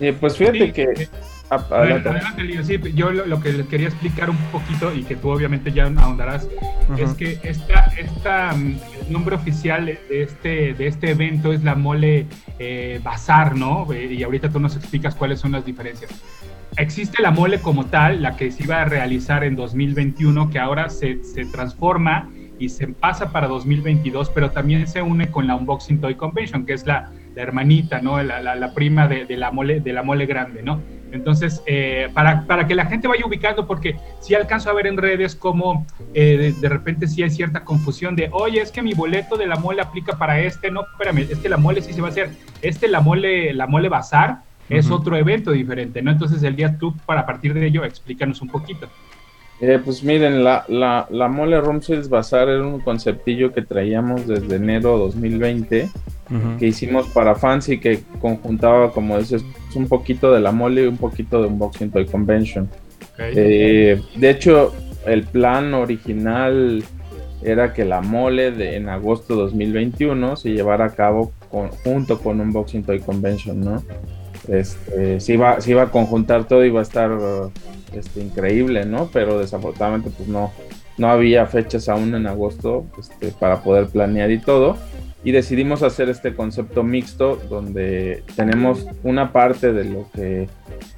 Eh, pues fíjate Sí, que... eh, ah, Adelante, adelante. Sí, yo lo, lo que les quería explicar un poquito y que tú obviamente ya ahondarás es que esta, esta, mm, el nombre oficial de este, de este evento es la Mole eh, Bazar, ¿no? Eh, Y ahorita tú nos explicas cuáles son las diferencias. Existe la mole como tal, la que se iba a realizar en 2021, que ahora se, se transforma y se pasa para 2022, pero también se une con la Unboxing Toy Convention, que es la, hermanita, ¿no? La, la- prima de, de la mole, de la mole grande, ¿no? Entonces, eh, para, para que la gente vaya ubicando, porque sí alcanzo a ver en redes como eh, de, de repente sí hay cierta confusión de, oye, es que mi boleto de la mole aplica para este, no, espérame, es que la mole sí se va a hacer, este la mole, la mole bazar es otro evento diferente, ¿no? Entonces el día tú, para partir de ello, explícanos un poquito. Eh, pues miren, la, la, la Mole Room Sales Bazaar era un conceptillo que traíamos desde enero 2020, que hicimos para fans y que conjuntaba, como dices, un poquito de la mole y un poquito de Unboxing Toy Convention. Eh, de hecho, el plan original era que la mole de, en agosto de 2021 se llevara a cabo con- junto con Unboxing Toy Convention, ¿no? Este, se, iba, se iba a conjuntar todo, iba a estar este, increíble, ¿no? Pero desafortunadamente pues no, no había fechas aún en agosto este, para poder planear y todo. Y decidimos hacer este concepto mixto donde tenemos una parte de lo que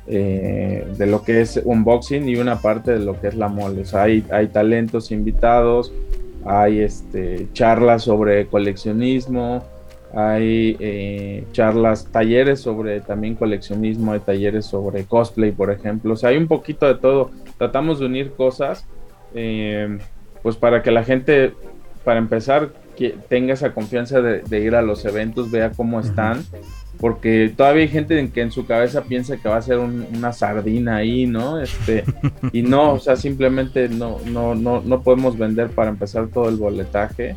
eh, de lo que es unboxing y una parte de lo que es la mole. O sea, hay, hay talentos invitados, hay este, charlas sobre coleccionismo, hay eh, charlas, talleres sobre también coleccionismo, hay talleres sobre cosplay, por ejemplo. O sea, hay un poquito de todo. Tratamos de unir cosas, eh, pues para que la gente, para empezar, que tenga esa confianza de, de ir a los eventos, vea cómo están. Porque todavía hay gente en que en su cabeza piensa que va a ser un- una sardina ahí, ¿no? Este, [LAUGHS] y no, o sea, simplemente no, no, no, no podemos vender para empezar todo el boletaje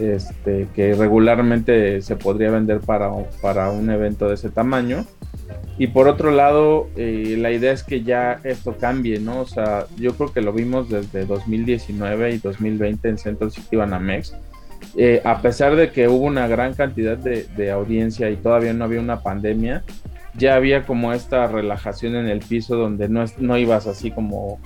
este, que regularmente se podría vender para, para un evento de ese tamaño. Y por otro lado, eh, la idea es que ya esto cambie, ¿no? O sea, yo creo que lo vimos desde 2019 y 2020 en Central City Banamex. Eh, a pesar de que hubo una gran cantidad de, audiencia y todavía no había una pandemia, ya había como esta relajación en el piso donde no, no ibas así como,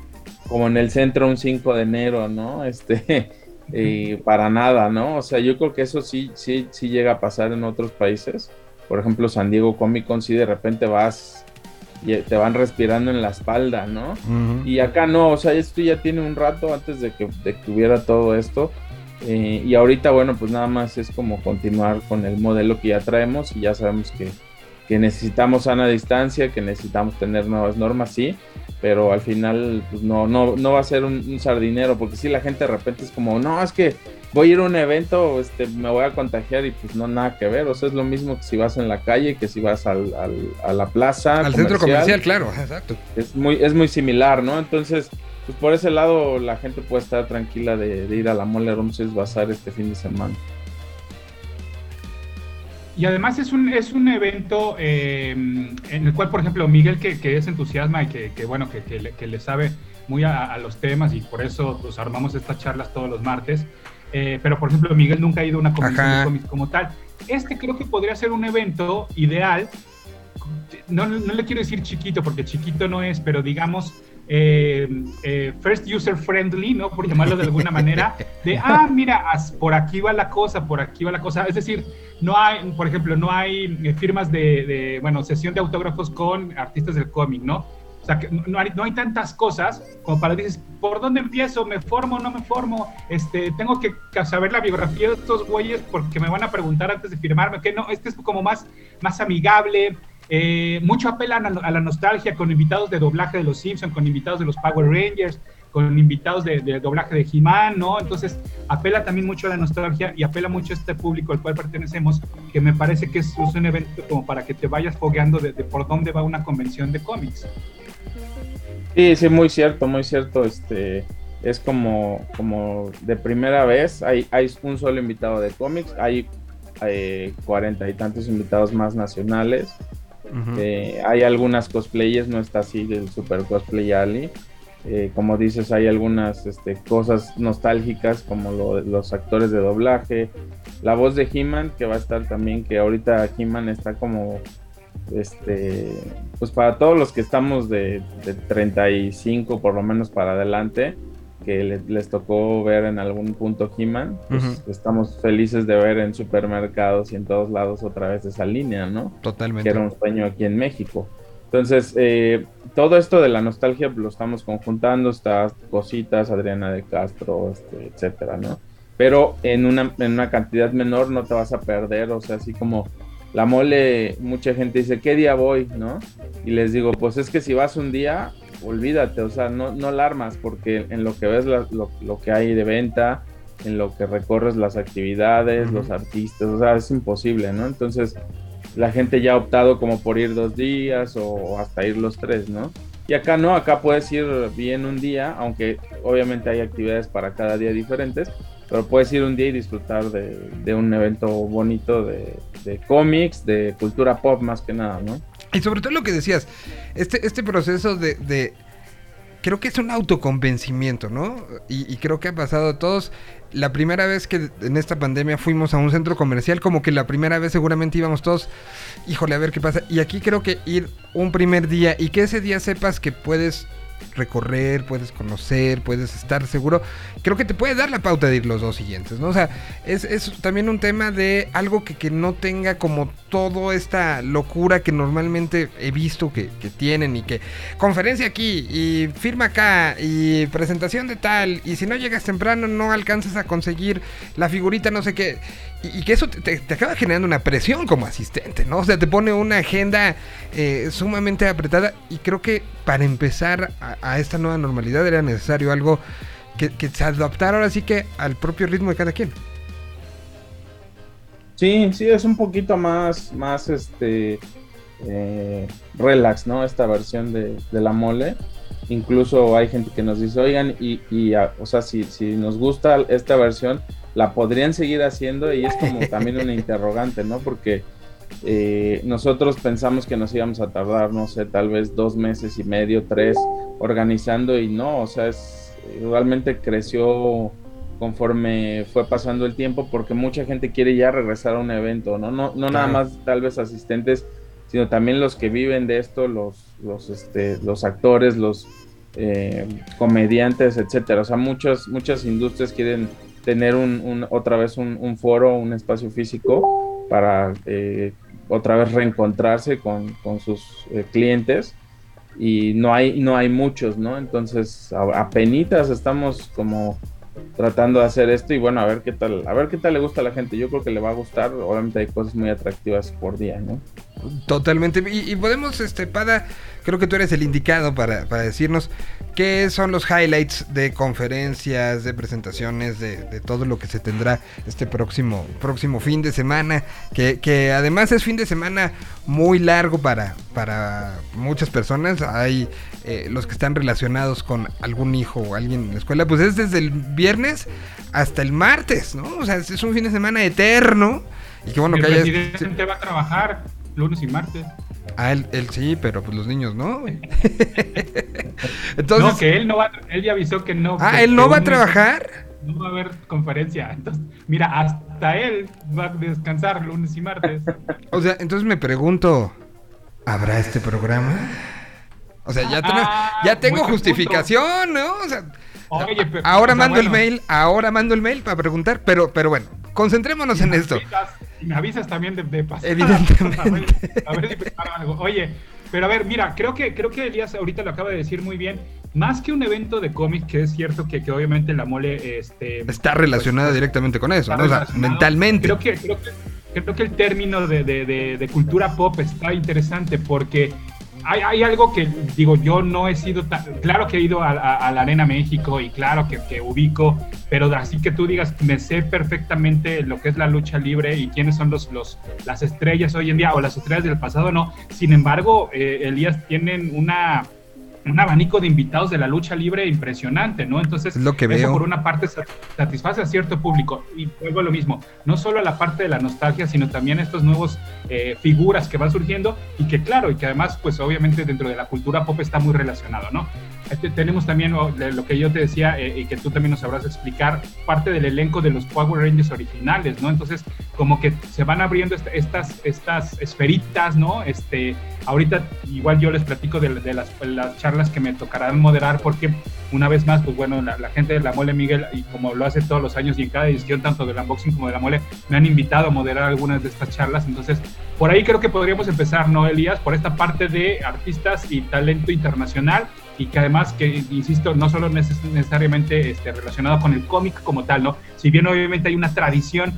como en el centro un 5 de enero, ¿no? [LAUGHS] Este, eh, para nada, ¿no? O sea, yo creo que eso sí, sí, sí llega a pasar en otros países. Por ejemplo, San Diego Comic Con, si de repente vas y te van respirando en la espalda, ¿no? Y acá no, o sea, esto ya tiene un rato antes de que, de que hubiera todo esto. Eh, y ahorita, bueno, pues nada más es como continuar con el modelo que ya traemos y ya sabemos que, que necesitamos sana distancia, que necesitamos tener nuevas normas, sí, pero al final pues no, no, no va a ser un, un sardinero, porque si la gente de repente es como, no, es que voy a ir a un evento, este, me voy a contagiar y pues no, nada que ver, o sea, es lo mismo que si vas en la calle, que si vas al, al- a la plaza. Al centro comercial, claro, exacto. es muy, es muy similar, ¿no? Entonces, pues por ese lado la gente puede estar tranquila de, de ir a la Mole Room Bazaar este fin de semana. Y además es un, es un evento eh, en el cual, por ejemplo, Miguel, que, que es entusiasma y que, que, bueno, que, que le, que le sabe muy a, a los temas y por eso pues, armamos estas charlas todos los martes. Eh, pero, por ejemplo, Miguel nunca ha ido a una convención Ajá. de cómics como tal. Este creo que podría ser un evento ideal. No, no le quiero decir chiquito, porque chiquito no es, pero digamos, eh, eh, first user friendly, ¿no? Por llamarlo de alguna manera, de, ah, mira, por aquí va la cosa, por aquí va la cosa. Es decir, no hay, por ejemplo, no hay eh, firmas de, de, bueno, sesión de autógrafos con artistas del cómic, ¿no? O sea, que no- hay, no hay tantas cosas como para dices, ¿por dónde empiezo? ¿Me formo no me formo? Este, tengo que saber la biografía de estos güeyes porque me van a preguntar antes de firmarme. Que no, este es como más, más amigable. Eh, mucho apelan a, la nostalgia con invitados de doblaje de los Simpsons, con invitados de los Power Rangers, con invitados de, doblaje de He-Man, ¿no? Entonces, apela también mucho a la nostalgia y apela mucho a este público al cual pertenecemos, que me parece que es, es un evento como para que te vayas fogueando de, de por dónde va una convención de cómics. Sí, sí, muy cierto, muy cierto. Este es como, como de primera vez. Hay, hay un solo invitado de cómics, hay eh, cuarenta y tantos invitados más nacionales. Eh, hay algunas cosplayers, no está así el super cosplay Ali. Eh, como dices, hay algunas este, cosas nostálgicas como lo los actores de doblaje. La voz de He-Man, que va a estar también, que ahorita He-Man está como, este, pues para todos los que estamos de, de 35 por lo menos para adelante, que le- les tocó ver en algún punto He-Man, pues Ujú. estamos felices de ver en supermercados y en todos lados otra vez esa línea, ¿no? Totalmente. que era un sueño aquí en México. Entonces, eh, todo esto de la nostalgia lo estamos conjuntando, está cositas, Adriana de Castro, este, etcétera, ¿no? Pero en una, en una cantidad menor no te vas a perder, o sea, así como la mole, mucha gente dice, ¿qué día voy? ¿No? Y les digo, pues es que si vas un día, olvídate, o sea, no, no la armas, porque en lo que ves la- lo, lo que hay de venta, en lo que recorres las actividades, los artistas, o sea, es imposible, ¿no? Entonces, la gente ya ha optado como por ir dos días o hasta ir los tres, ¿no? Y acá no, acá puedes ir bien un día, aunque obviamente hay actividades para cada día diferentes, pero puedes ir un día y disfrutar de, de un evento bonito de, de cómics, de cultura pop más que nada, ¿no? Y sobre todo lo que decías, este, este proceso de, de- Creo que es un autoconvencimiento, ¿no? Y, y creo que ha pasado a todos. La primera vez que en esta pandemia fuimos a un centro comercial, como que la primera vez seguramente íbamos todos, híjole, a ver qué pasa. Y aquí creo que ir un primer día y que ese día sepas que puedes recorrer, puedes conocer, puedes estar seguro, creo que te puede dar la pauta de ir los dos siguientes, ¿no? O sea, es, es también un tema de algo que, que no tenga como toda esta locura que normalmente he visto que, que tienen y que conferencia aquí y firma acá y presentación de tal y si no llegas temprano no alcanzas a conseguir la figurita no sé qué y, que eso te, acaba generando una presión como asistente, ¿no? O sea, te pone una agenda eh, sumamente apretada y creo que para empezar a, a esta nueva normalidad era necesario algo que, se adaptara ahora sí que al propio ritmo de cada quien. Sí, sí, es un poquito más, más este, eh, relax, ¿no? Esta versión de, de la mole. Incluso hay gente que nos dice, oigan, y, y ah, o sea, si, si nos gusta esta versión, la podrían seguir haciendo y es como también una [LAUGHS] interrogante, ¿no? Porque eh, nosotros pensamos que nos íbamos a tardar, no sé, tal vez dos meses y medio, tres, organizando y no, o sea, es, realmente creció conforme fue pasando el tiempo porque mucha gente quiere ya regresar a un evento, ¿no? No, no nada más tal vez asistentes, sino también los que viven de esto, los, los, este, los actores, los eh, comediantes, etcétera. O sea, muchas, muchas industrias quieren tener un, otra vez un, un foro, un espacio físico para eh, otra vez reencontrarse con, con sus eh, clientes y no hay, no hay muchos, ¿no? Entonces, a, apenitas estamos como tratando de hacer esto y bueno, a ver qué tal, a ver qué tal le gusta a la gente. Yo creo que le va a gustar, obviamente hay cosas muy atractivas por día, ¿no? Totalmente. Y, podemos, este, Pada, creo que tú eres el indicado para, para decirnos qué son los highlights de conferencias, de presentaciones, de, de todo lo que se tendrá este próximo, próximo fin de semana, que, que además es fin de semana muy largo para, para muchas personas. Hay eh, los que están relacionados con algún hijo o alguien en la escuela, pues es desde el viernes hasta el martes, ¿no? O sea, es un fin de semana eterno. Y que bueno el que haya... presidente va a trabajar lunes y martes. Ah, él, él sí, pero pues los niños no. [LAUGHS] Entonces, no, que él no va, él ya avisó que no. ah, que- él no va a trabajar. No va a haber conferencia. Entonces, mira, hasta él va a descansar lunes y martes. O sea, entonces me pregunto, ¿habrá este programa? O sea, ya, tengo- Ah, ya tengo buen punto. justificación, ¿no? O sea, Oye, pero- ahora o sea, mando el mail, ahora mando el mail para preguntar, pero, pero bueno, concentrémonos en me esto. y me avisas también de, de pasada. Evidentemente. A ver, a ver si algo. Oye, pero a ver, mira, creo que, creo que Elías ahorita lo acaba de decir muy bien. Más que un evento de cómics, que es cierto que, que obviamente la mole este, Está relacionada pues, directamente con eso, ¿no? O sea, mentalmente. Creo que, creo que, creo que el término de, de- de- de cultura pop está interesante porque hay, hay algo que, digo, yo no he sido tan. Claro que he ido a, la Arena México y claro que, ubico, pero así que tú digas, me sé perfectamente lo que es la lucha libre y quiénes son los, los, las estrellas hoy en día o las estrellas del pasado, no. Sin embargo, eh, Elías tienen una. Un abanico de invitados de la lucha libre impresionante, ¿no? Entonces, Es lo que eso veo. por una parte sat- satisface a cierto público y vuelvo a lo mismo, no solo la parte de la nostalgia, sino también estos nuevos eh, figuras que van surgiendo y que claro, y que además pues obviamente dentro de la cultura pop está muy relacionado, ¿no? Este, tenemos también lo que yo te decía eh, y que tú también nos sabrás explicar, parte del elenco de los Power Rangers originales, ¿no? Entonces como que se van abriendo est- estas, estas esferitas, ¿no? Este, ahorita igual yo les platico de, de las, las charlas que me tocarán moderar porque una vez más, pues bueno, la, la gente de la mole Miguel, y como lo hace todos los años y en cada edición, tanto del unboxing como de la mole, me han invitado a moderar algunas de estas charlas. Entonces, por ahí creo que podríamos empezar, ¿no, Elías? Por esta parte de artistas y talento internacional y que además, que insisto, no solo neces- necesariamente este, relacionado con el cómic como tal, ¿no? Si bien obviamente hay una tradición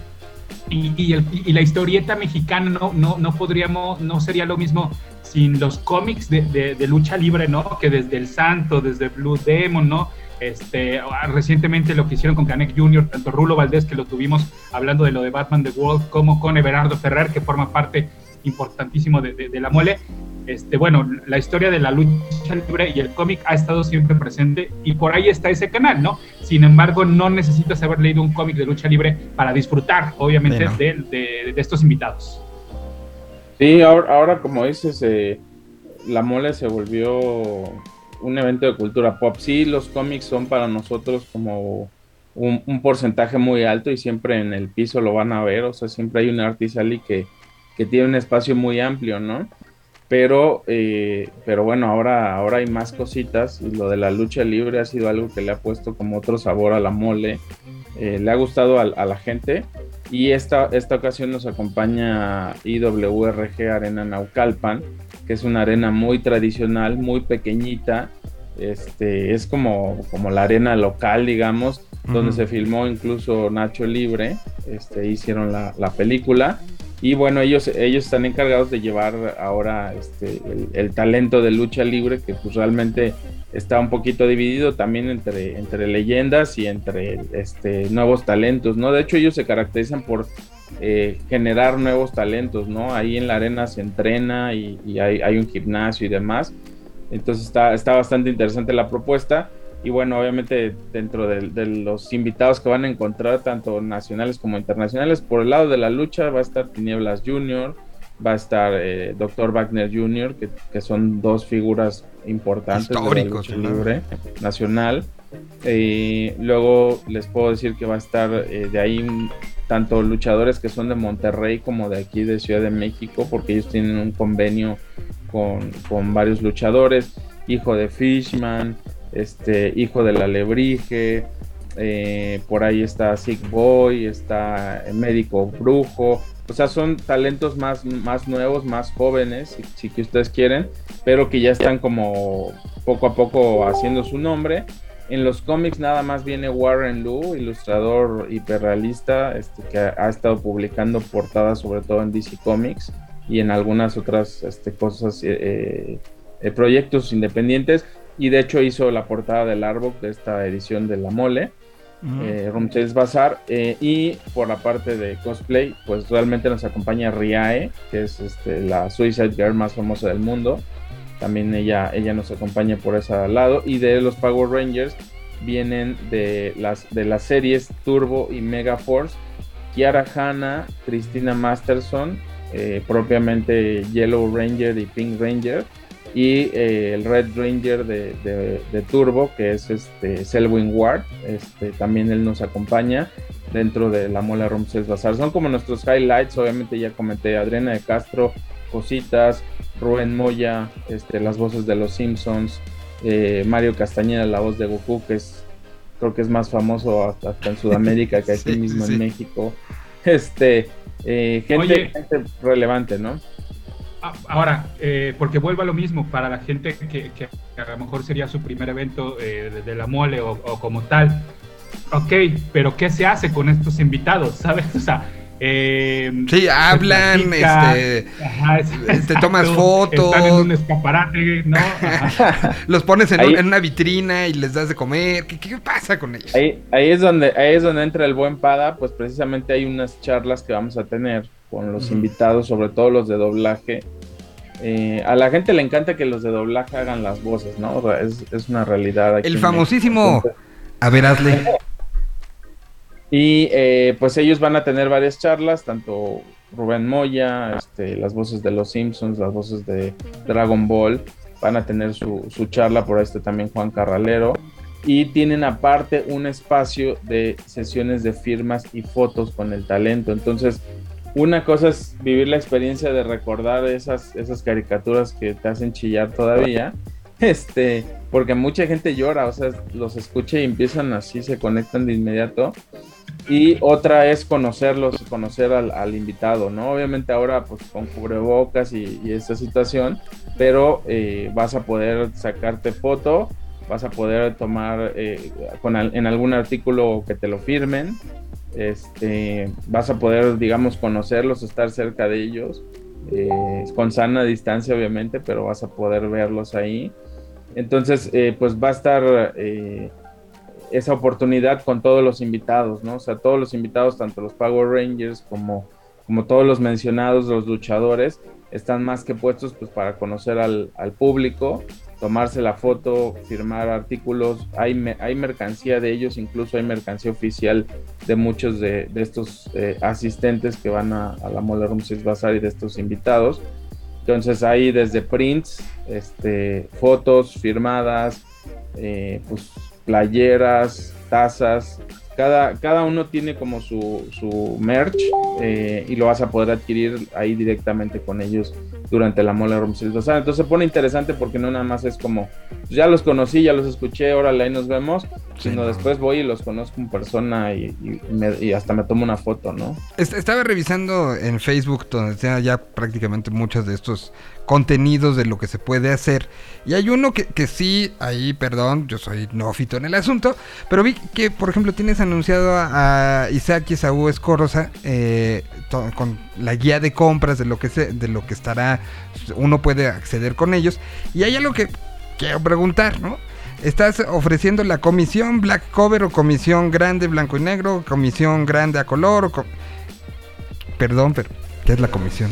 y, y el- y la historieta mexicana no, no, no podríamos, no sería lo mismo sin los cómics de, de- de lucha libre, ¿no? Que desde El Santo, desde Blue Demon, ¿no? Este, ah, recientemente lo que hicieron con Canek Jr., tanto Rulo Valdés, que lo tuvimos hablando de lo de Batman The World, como con Everardo Ferrer, que forma parte importantísimo de, de- de la mole. Este, bueno, la historia de la lucha libre y el cómic ha estado siempre presente y por ahí está ese canal, ¿no? Sin embargo, no necesitas haber leído un cómic de lucha libre para disfrutar, obviamente, Sí, no. de, de- de estos invitados. Sí, ahora, ahora como dices, eh, la mole se volvió un evento de cultura pop. Sí, los cómics son para nosotros como un, un porcentaje muy alto y siempre en el piso lo van a ver. O sea, siempre hay un artisali que, que tiene un espacio muy amplio, ¿no? Pero, eh, pero bueno, ahora, ahora hay más cositas y lo de la lucha libre ha sido algo que le ha puesto como otro sabor a la mole. Eh, le ha gustado a, a la gente y esta, esta ocasión nos acompaña IWRG Arena Naucalpan, que es una arena muy tradicional, muy pequeñita. Este, es como, como la arena local, digamos, donde Ujú. se filmó incluso Nacho Libre, este, hicieron la, la película. Y bueno, ellos, ellos están encargados de llevar ahora este, el, talento de lucha libre, que pues realmente está un poquito dividido también entre, entre leyendas y entre este, nuevos talentos, ¿no? De hecho, ellos se caracterizan por eh, generar nuevos talentos, ¿no? Ahí en la arena se entrena y, y hay, hay un gimnasio y demás. Entonces está, está bastante interesante la propuesta. Y bueno, obviamente dentro de, de los invitados que van a encontrar, tanto nacionales como internacionales, por el lado de la lucha va a estar Tinieblas Jr., va a estar eh, Dr. Wagner Jr., que, que son dos figuras importantes de la lucha libre nacional. Eh, luego les puedo decir que va a estar eh, de ahí tanto luchadores que son de Monterrey como de aquí de Ciudad de México, porque ellos tienen un convenio con, con varios luchadores, hijo de Fishman, este, hijo de la Lebrige, eh, por ahí está Sick Boy, está Médico Brujo, o sea, son talentos más, más nuevos, más jóvenes, si, que ustedes quieren, pero que ya están como poco a poco haciendo su nombre. En los cómics nada más viene Warren Lu, ilustrador hiperrealista, este, que ha, estado publicando portadas sobre todo en DC Comics y en algunas otras este, cosas, eh, eh, proyectos independientes. Y de hecho hizo la portada del Arbok de esta edición de La Mole, eh, Rumchels Bazaar. eh, y por la parte de cosplay, pues realmente nos acompaña Riae, que es este, la Suicide Girl más famosa del mundo. También ella, ella nos acompaña por ese lado. Y de los Power Rangers vienen de las, de las series Turbo y Mega Force. Kiara Hanna, Cristina Masterson, eh, propiamente Yellow Ranger y Pink Ranger, y eh, el Red Ranger de, de- de Turbo, que es este Selwyn Ward, este, también él nos acompaña dentro de la Mola Rumses Bazar. Son como nuestros highlights, obviamente ya comenté Adriana de Castro, Cositas, Rubén Moya, este, las voces de los Simpsons, eh, Mario Castañeda, la voz de Goku, que es creo que es más famoso hasta, hasta en Sudamérica que aquí [LAUGHS] Sí, mismo sí. en México. Este, eh, gente, gente relevante, ¿no? Ah, Ahora, eh, porque vuelvo a lo mismo, para la gente que, que a lo mejor sería su primer evento eh, de, de la mole o, o como tal. Ok, pero ¿qué se hace con estos invitados? [LAUGHS] ¿Sabes? O sea, eh, Sí, se hablan, platica, este, ajá, es- te exacto, tomas fotos. Están en un escaparate, ¿no? [LAUGHS] Los pones en, Ahí- un- en una vitrina y les das de comer. ¿Qué, qué pasa con ellos? Ahí, ahí es donde, ahí es donde entra el buen Pada, pues precisamente hay unas charlas que vamos a tener con los invitados, sobre todo los de doblaje. Eh, a la gente le encanta que los de doblaje hagan las voces, ¿no? O sea, Es, es una realidad. aquí El famosísimo. A ver, hazle. Y eh, pues ellos van a tener varias charlas, tanto Rubén Moya, este, las voces de los Simpsons, las voces de Dragon Ball, van a tener su, su charla por este también Juan Carralero. Y tienen aparte un espacio de sesiones de firmas y fotos con el talento. Entonces, una cosa es vivir la experiencia de recordar esas, esas caricaturas que te hacen chillar todavía. [LAUGHS] Este, porque mucha gente llora, o sea, los escucha y empiezan así, se conectan de inmediato. Y otra es conocerlos, conocer al, invitado, ¿no? Obviamente ahora pues con cubrebocas y, y esta situación, pero eh, vas a poder sacarte foto, vas a poder tomar eh, con en algún artículo que te lo firmen, este, vas a poder, digamos, conocerlos, estar cerca de ellos, eh, con sana distancia obviamente, pero vas a poder verlos ahí. Entonces, eh, pues va a estar... eh, esa oportunidad con todos los invitados, ¿no? O sea, todos los invitados, tanto los Power Rangers como, como todos los mencionados, los luchadores, están más que puestos pues para conocer al, al público, tomarse la foto, firmar artículos, hay, hay mercancía de ellos, incluso hay mercancía oficial de muchos de, estos eh, asistentes que van a, la Mola Six Bazaar y de estos invitados. Entonces hay desde prints, este, fotos firmadas, eh, pues playeras, tazas. Cada, cada uno tiene como su, su merch eh, y lo vas a poder adquirir ahí directamente con ellos durante la Mola Room Series Bazaar. Entonces se pone interesante porque no nada más es como, pues ya los conocí, ya los escuché, órale, ahí nos vemos, Sí, sino no. después voy y los conozco en persona y, y me- y hasta me tomo una foto, ¿no? Est- Estaba revisando en Facebook donde está ya prácticamente muchos de estos contenidos de lo que se puede hacer. Y hay uno que, sí, ahí, perdón, yo soy neófito en el asunto, pero vi que, por ejemplo, tienes anunciado a, a Isaac y Saúl Escorrosa eh, con la guía de compras de lo que se, de lo que estará, uno puede acceder con ellos. Y hay algo que quiero preguntar, ¿no? Estás ofreciendo la comisión black cover o comisión grande blanco y negro, comisión grande a color o co- Perdón, pero ¿qué es la comisión?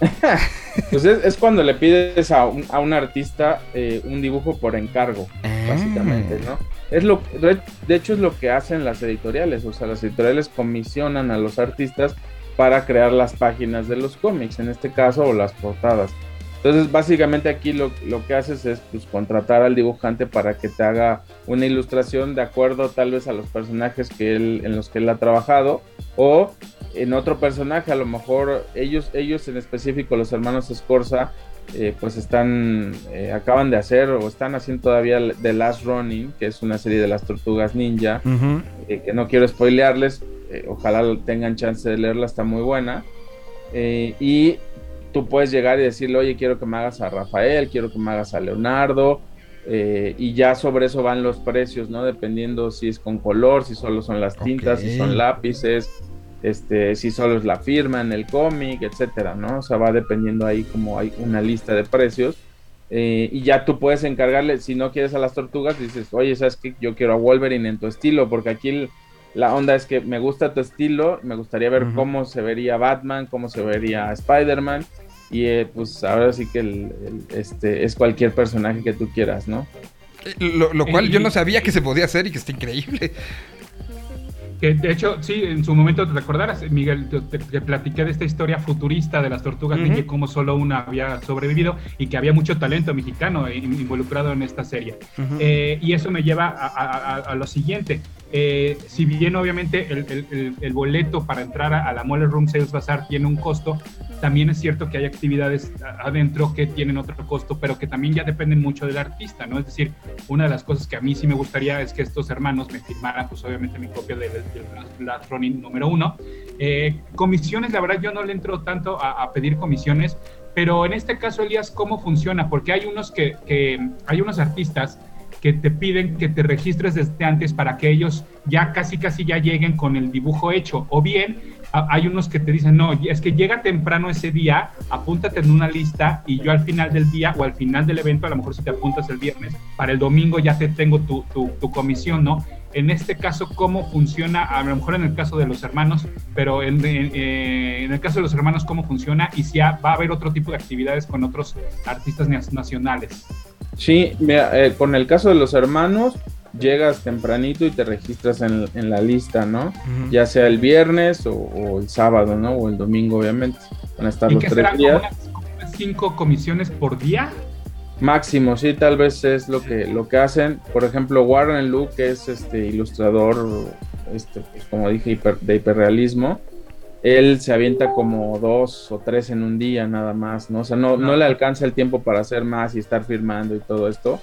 [LAUGHS] Pues es, es cuando le pides a un, a un artista eh, un dibujo por encargo, básicamente, ¿no? Es lo, de hecho es lo que hacen las editoriales, o sea, las editoriales comisionan a los artistas para crear las páginas de los cómics, en este caso, o las portadas. Entonces, básicamente aquí lo, lo que haces es pues, contratar al dibujante para que te haga una ilustración de acuerdo tal vez a los personajes que él, en los que él ha trabajado o en otro personaje, a lo mejor ellos, ellos en específico, los hermanos Escorza, eh, pues están, eh, acaban de hacer o están haciendo todavía The Last Running, que es una serie de las tortugas ninja, eh, que no quiero spoilearles, ojalá tengan chance de leerla, está muy buena. Y tú puedes llegar y decirle, oye, quiero que me hagas a Rafael, quiero que me hagas a Leonardo, eh, y ya sobre eso van los precios, ¿no? Dependiendo si es con color, si solo son las tintas, si son lápices, este, si solo es la firma en el cómic, etcétera, ¿no? O sea, va dependiendo ahí como hay una lista de precios. eh, y ya tú puedes encargarle, si no quieres a las tortugas, dices, oye, ¿sabes qué? Yo quiero a Wolverine en tu estilo, porque aquí el- la onda es que me gusta tu estilo, me gustaría ver cómo se vería Batman, cómo se vería Spider-Man, y eh, pues ahora sí que el- el- este, es cualquier personaje que tú quieras, ¿no? Eh, Lo, lo cual Y- yo no sabía que se podía hacer y que está increíble. Que de hecho, sí, en su momento te recordarás, Miguel, te, te- te platiqué de esta historia futurista de las tortugas Ujú. ninja y cómo solo una había sobrevivido y que había mucho talento mexicano in- involucrado en esta serie. Eh, y eso me lleva a, a- a- a lo siguiente. Eh, si bien obviamente el, el- el- el boleto para entrar a, a la Mole Room Sales Bazaar tiene un costo, también es cierto que hay actividades adentro que tienen otro costo, pero que también ya dependen mucho del artista, ¿no? Es decir, una de las cosas que a mí sí me gustaría es que estos hermanos me firmaran, pues obviamente mi copia del, del Blast Running número uno. Eh, comisiones, la verdad yo no le entro tanto a, a pedir comisiones, pero en este caso, Elías, ¿cómo funciona? Porque hay unos que, que hay unos artistas que te piden que te registres desde antes para que ellos ya casi casi ya lleguen con el dibujo hecho. O bien hay unos que te dicen, no, es que llega temprano ese día, apúntate en una lista y yo al final del día o al final del evento, a lo mejor si te apuntas el viernes, para el domingo ya te tengo tu, tu, comisión, ¿no? En este caso, ¿cómo funciona? A lo mejor en el caso de los hermanos, pero en, en- eh, en el caso de los hermanos, ¿cómo funciona? Y si va a haber otro tipo de actividades con otros artistas na- nacionales. Sí, mira, eh, con el caso de los hermanos, llegas tempranito y te registras en, en la lista, ¿no? Ya sea el viernes o, o el sábado, ¿no? O el domingo, obviamente. Van a estar ¿Y los tres serán días. como unas cinco comisiones por día? Máximo, sí, tal vez es lo que, lo que hacen. Por ejemplo, Warren Luke, que es este ilustrador, este, pues, como dije, hiper- de hiperrealismo, él se avienta como dos o tres en un día nada más, ¿no? O sea, no, no le alcanza el tiempo para hacer más y estar firmando y todo esto.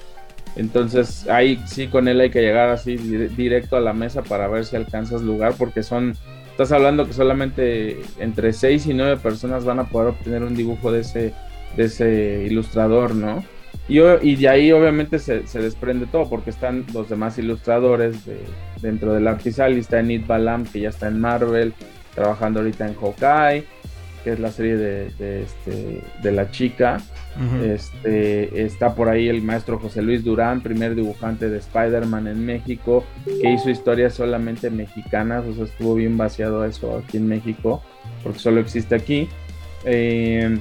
Entonces, ahí sí con él hay que llegar así dire- directo a la mesa para ver si alcanzas lugar, porque son, estás hablando que solamente entre seis y nueve personas van a poder obtener un dibujo de ese, de ese ilustrador, ¿no? Y, y de ahí obviamente se, se desprende todo, porque están los demás ilustradores de- dentro del Artisal, y está Enid Balam, que ya está en Marvel, trabajando ahorita en Hawkeye, que es la serie de, de, este, de la chica. Este, está por ahí el maestro José Luis Durán, primer dibujante de Spider-Man en México, que hizo historias solamente mexicanas, o sea, estuvo bien vaciado eso aquí en México, porque solo existe aquí. Eh,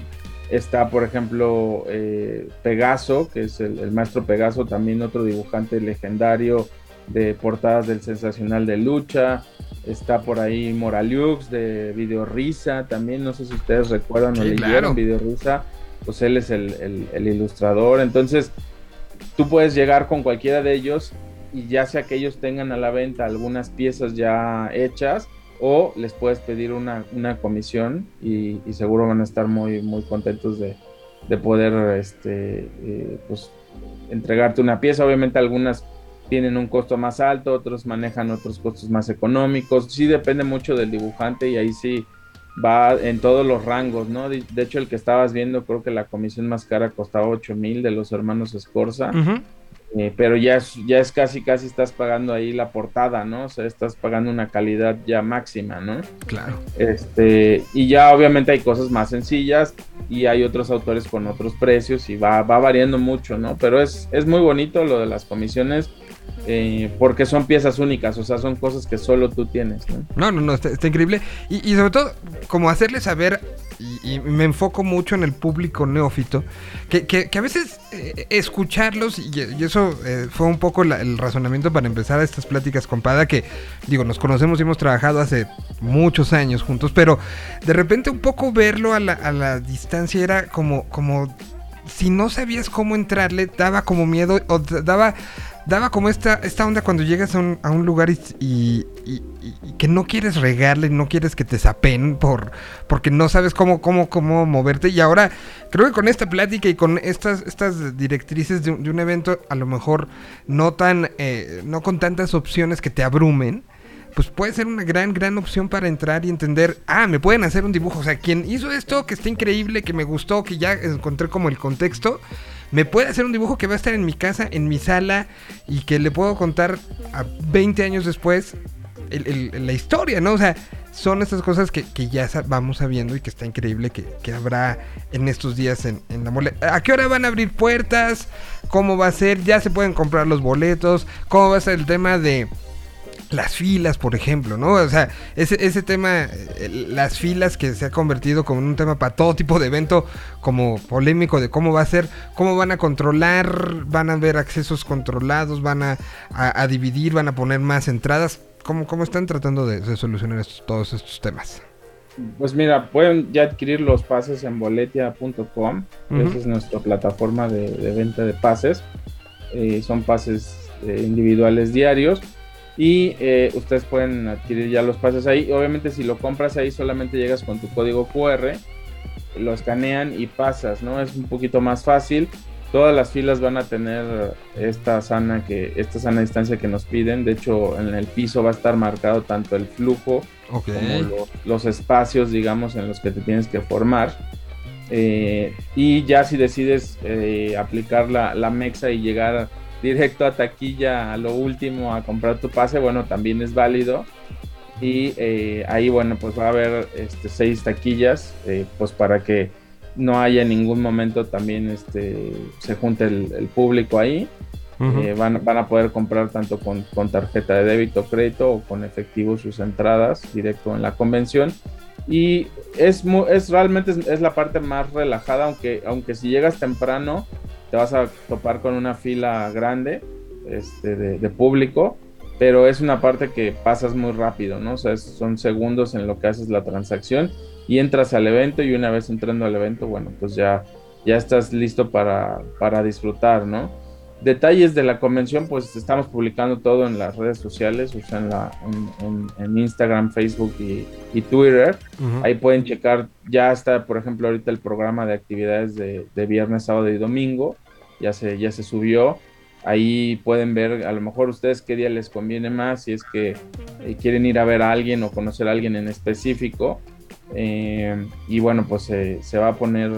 está, por ejemplo, eh, Pegaso, que es el, el maestro Pegaso, también otro dibujante legendario de portadas del sensacional de lucha. Está por ahí Moraliux de Video Risa, también no sé si ustedes recuerdan o leyeron claro. Video Risa, pues él es el, el- el ilustrador. Entonces, tú puedes llegar con cualquiera de ellos y ya sea que ellos tengan a la venta algunas piezas ya hechas o les puedes pedir una, una comisión y, y seguro van a estar muy, muy contentos de, de poder este, eh, pues, entregarte una pieza. Obviamente algunas tienen un costo más alto, otros manejan otros costos más económicos. Sí depende mucho del dibujante y ahí sí va en todos los rangos, ¿no? De, de hecho, el que estabas viendo, creo que la comisión más cara costaba 8 mil de los hermanos Escorza. Eh, pero ya es, ya es casi, casi estás pagando ahí la portada, ¿no? O sea, estás pagando una calidad ya máxima, ¿no? Claro. Este, y ya obviamente hay cosas más sencillas y hay otros autores con otros precios y va, va variando mucho, ¿no? Pero es, es muy bonito lo de las comisiones eh, porque son piezas únicas, o sea, son cosas que solo tú tienes, ¿no? No, no, no, está, increíble. Y, sobre todo, como hacerle saber, y, me enfoco mucho en el público neófito, que, a veces eh, escucharlos, y, eso eh, fue un poco el razonamiento para empezar estas pláticas con Pada, que digo, nos conocemos y hemos trabajado hace muchos años juntos, pero de repente un poco verlo a la, a la distancia era como, como si no sabías cómo entrarle, daba como miedo, o daba, daba como esta, esta onda cuando llegas a un, lugar y, y- que no quieres regarle, no quieres que te sapen por, porque no sabes cómo, cómo, cómo moverte. Y ahora, creo que con esta plática y con estas, estas directrices de un evento, a lo mejor no tan, eh, no con tantas opciones que te abrumen. Pues puede ser una gran, gran opción para entrar y entender, ah, me pueden hacer un dibujo. O sea, quien hizo esto, que está increíble, que me gustó, que ya encontré como el contexto, me puede hacer un dibujo que va a estar en mi casa, en mi sala, y que le puedo contar a 20 años después la historia, ¿no? O sea, son estas cosas que, que ya vamos sabiendo y que está increíble que, que habrá en estos días en, en la mole. ¿A qué hora van a abrir puertas? ¿Cómo va a ser? ¿Ya se pueden comprar los boletos? ¿Cómo va a ser el tema de las filas, por ejemplo, ¿no? O sea, ese, ese tema, eh, las filas que se ha convertido como en un tema para todo tipo de evento, como polémico de cómo va a ser, cómo van a controlar, van a haber accesos controlados, van a, a- a dividir, van a poner más entradas. ¿Cómo, cómo están tratando de, de solucionar estos- todos estos temas? Pues mira, pueden ya adquirir los pases en boletia.com. Esa es nuestra plataforma de, de venta de pases. Eh, son pases eh, individuales diarios. Y eh, ustedes pueden adquirir ya los pases ahí. Obviamente, si lo compras ahí, solamente llegas con tu código QR, lo escanean y pasas, ¿no? Es un poquito más fácil. Todas las filas van a tener esta sana, que, esta sana distancia que nos piden. De hecho, en el piso va a estar marcado tanto el flujo como lo- los espacios, digamos, en los que te tienes que formar. Eh, y ya si decides eh, aplicar la, la mexa y llegar directo a taquilla a lo último a comprar tu pase, bueno, también es válido. Y eh, ahí, bueno, pues va a haber este, seis taquillas, eh, pues para que no haya en ningún momento también este, se junte el, el público ahí. Eh, van, van a poder comprar tanto con, con tarjeta de débito crédito o con efectivo sus entradas directo en la convención. Y es, es realmente es, es la parte más relajada, aunque, aunque si llegas temprano te vas a topar con una fila grande este, de, público, pero es una parte que pasas muy rápido, ¿no? O sea, son segundos en lo que haces la transacción y entras al evento y una vez entrando al evento, bueno, pues ya, ya estás listo para, para disfrutar, ¿no? Detalles de la convención, pues estamos publicando todo en las redes sociales, o sea, en, la, en, en- en Instagram, Facebook y, y Twitter. Ahí pueden checar, ya está, por ejemplo, ahorita el programa de actividades de, de viernes, sábado y domingo, ya se, ya se subió. Ahí pueden ver, a lo mejor ustedes qué día les conviene más, si es que eh, quieren ir a ver a alguien o conocer a alguien en específico. Eh, y bueno, pues eh, se va a poner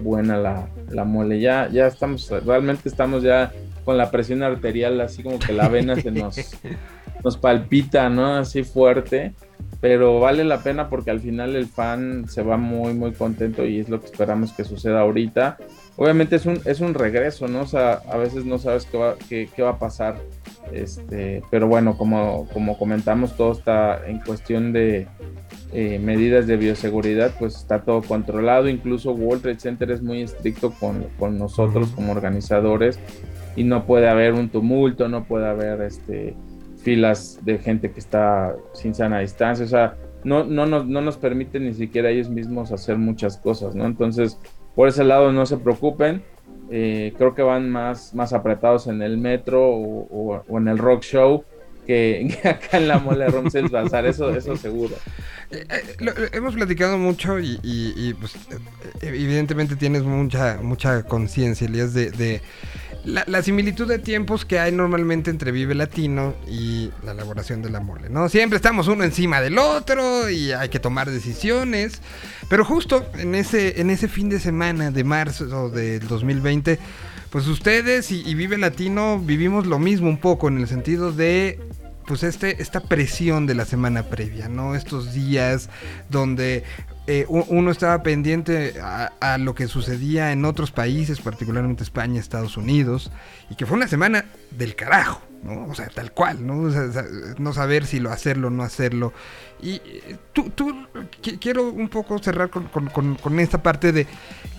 buena la, la mole. Ya, ya estamos, realmente estamos ya con la presión arterial, así como que la vena se nos, [LAUGHS] nos palpita, ¿no? Así fuerte. Pero vale la pena porque al final el fan se va muy, muy contento y es lo que esperamos que suceda ahorita. Obviamente es un, es un regreso, ¿no? O sea, a veces no sabes qué va, qué, qué va a pasar. Este, pero bueno, como, como comentamos, todo está en cuestión de eh, medidas de bioseguridad, pues está todo controlado. Incluso World Trade Center es muy estricto con, con nosotros como organizadores y no puede haber un tumulto, no puede haber este, filas de gente que está sin sana distancia, o sea, no, no, nos, no nos permite ni siquiera ellos mismos hacer muchas cosas, ¿no? Entonces, por ese lado no se preocupen, eh, creo que van más, más apretados en el metro o, o- o en el rock show [LAUGHS] que, acá en la mole Romsels Bazar, eso, eso seguro. Eh, eh, lo- hemos platicado mucho y, pues eh, evidentemente tienes mucha mucha conciencia, Elías, de, de la, la similitud de tiempos que hay normalmente entre Vive Latino y la elaboración de la mole, ¿no? Siempre estamos uno encima del otro y hay que tomar decisiones, pero justo en ese, en ese fin de semana de marzo del 2020, pues ustedes y, Vive Latino vivimos lo mismo un poco en el sentido de pues este, esta presión de la semana previa, ¿no? Estos días donde eh, uno estaba pendiente a, lo que sucedía en otros países, particularmente España, Estados Unidos, y que fue una semana del carajo, ¿no? O sea, tal cual, ¿no? No saber si lo hacerlo o no hacerlo. Y eh, tú, tú qui- quiero un poco cerrar con, esta parte de,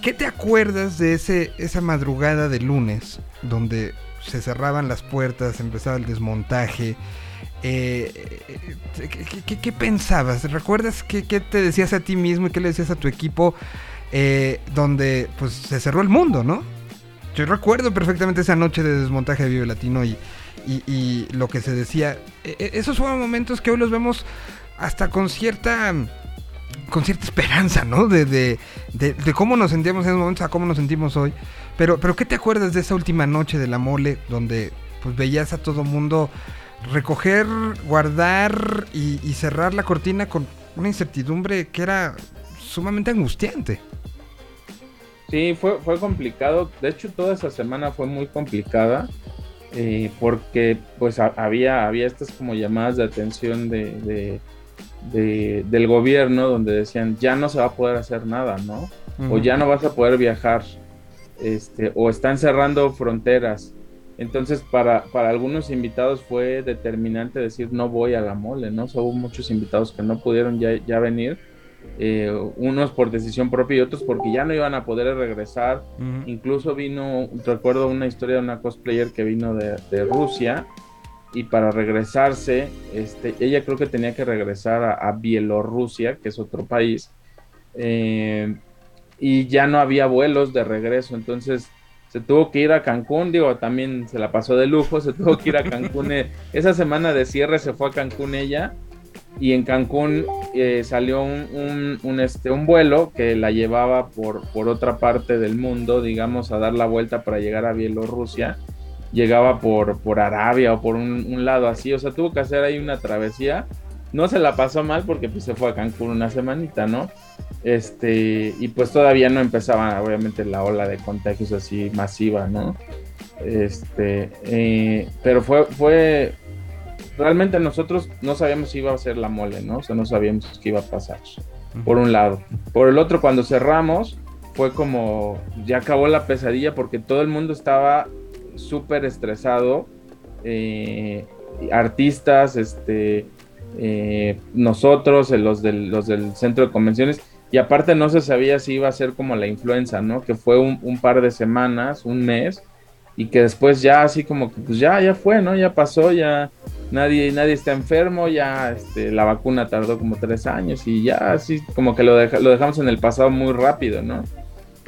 ¿qué te acuerdas de ese, esa madrugada de lunes donde se cerraban las puertas, empezaba el desmontaje? Eh, eh, ¿qué, pensabas? ¿Recuerdas qué, te decías a ti mismo y qué le decías a tu equipo donde pues se cerró el mundo, ¿no? Yo recuerdo perfectamente esa noche de desmontaje de Vive Latino y, y- y lo que se decía. E- e- esos fueron momentos que hoy los vemos hasta con cierta con cierta esperanza, ¿no? De, de, de- cómo nos sentíamos en esos momentos a cómo nos sentimos hoy. Pero, pero ¿qué te acuerdas de esa última noche de la mole donde pues veías a todo mundo recoger, guardar y, cerrar la cortina con una incertidumbre que era sumamente angustiante? Sí, fue, fue complicado. De hecho, toda esa semana fue muy complicada. eh, porque pues ha- había, había estas como llamadas de atención de, de- de- del gobierno donde decían ya no se va a poder hacer nada, ¿no? O ya no vas a poder viajar. Este, o están cerrando fronteras. Entonces, para, para algunos invitados fue determinante decir no voy a la mole, ¿no? O sea, hubo muchos invitados que no pudieron ya, ya venir, eh, unos por decisión propia y otros porque ya no iban a poder regresar. Incluso vino, recuerdo una historia de una cosplayer que vino de, de Rusia y para regresarse, este, ella creo que tenía que regresar a, Bielorrusia, que es otro país, eh, y ya no había vuelos de regreso, entonces se tuvo que ir a Cancún, digo, también se la pasó de lujo, se tuvo que ir a Cancún, eh, esa semana de cierre se fue a Cancún ella, y en Cancún eh, salió un, un, un, este, un vuelo que la llevaba por, por otra parte del mundo, digamos, a dar la vuelta para llegar a Bielorrusia, llegaba por, por Arabia o por un, un, lado así, o sea, tuvo que hacer ahí una travesía. No se la pasó mal porque pues se fue a Cancún una semanita, ¿no? Este, y pues todavía no empezaba obviamente la ola de contagios así masiva, ¿no? Este, eh, pero fue, fue, realmente nosotros no sabíamos si iba a ser la mole, ¿no? O sea, no sabíamos qué iba a pasar, por un lado. Por el otro, cuando cerramos, fue como, ya acabó la pesadilla porque todo el mundo estaba súper estresado. Eh, artistas, este, eh, nosotros, los del, los del centro de convenciones, y aparte no se sabía si iba a ser como la influenza, ¿no? Que fue un, par de semanas, un mes, y que después ya así como que pues ya, ya fue, ¿no? Ya pasó, ya nadie, nadie está enfermo, ya este, la vacuna tardó como tres años y ya así como que lo, lo dejamos en el pasado muy rápido, ¿no?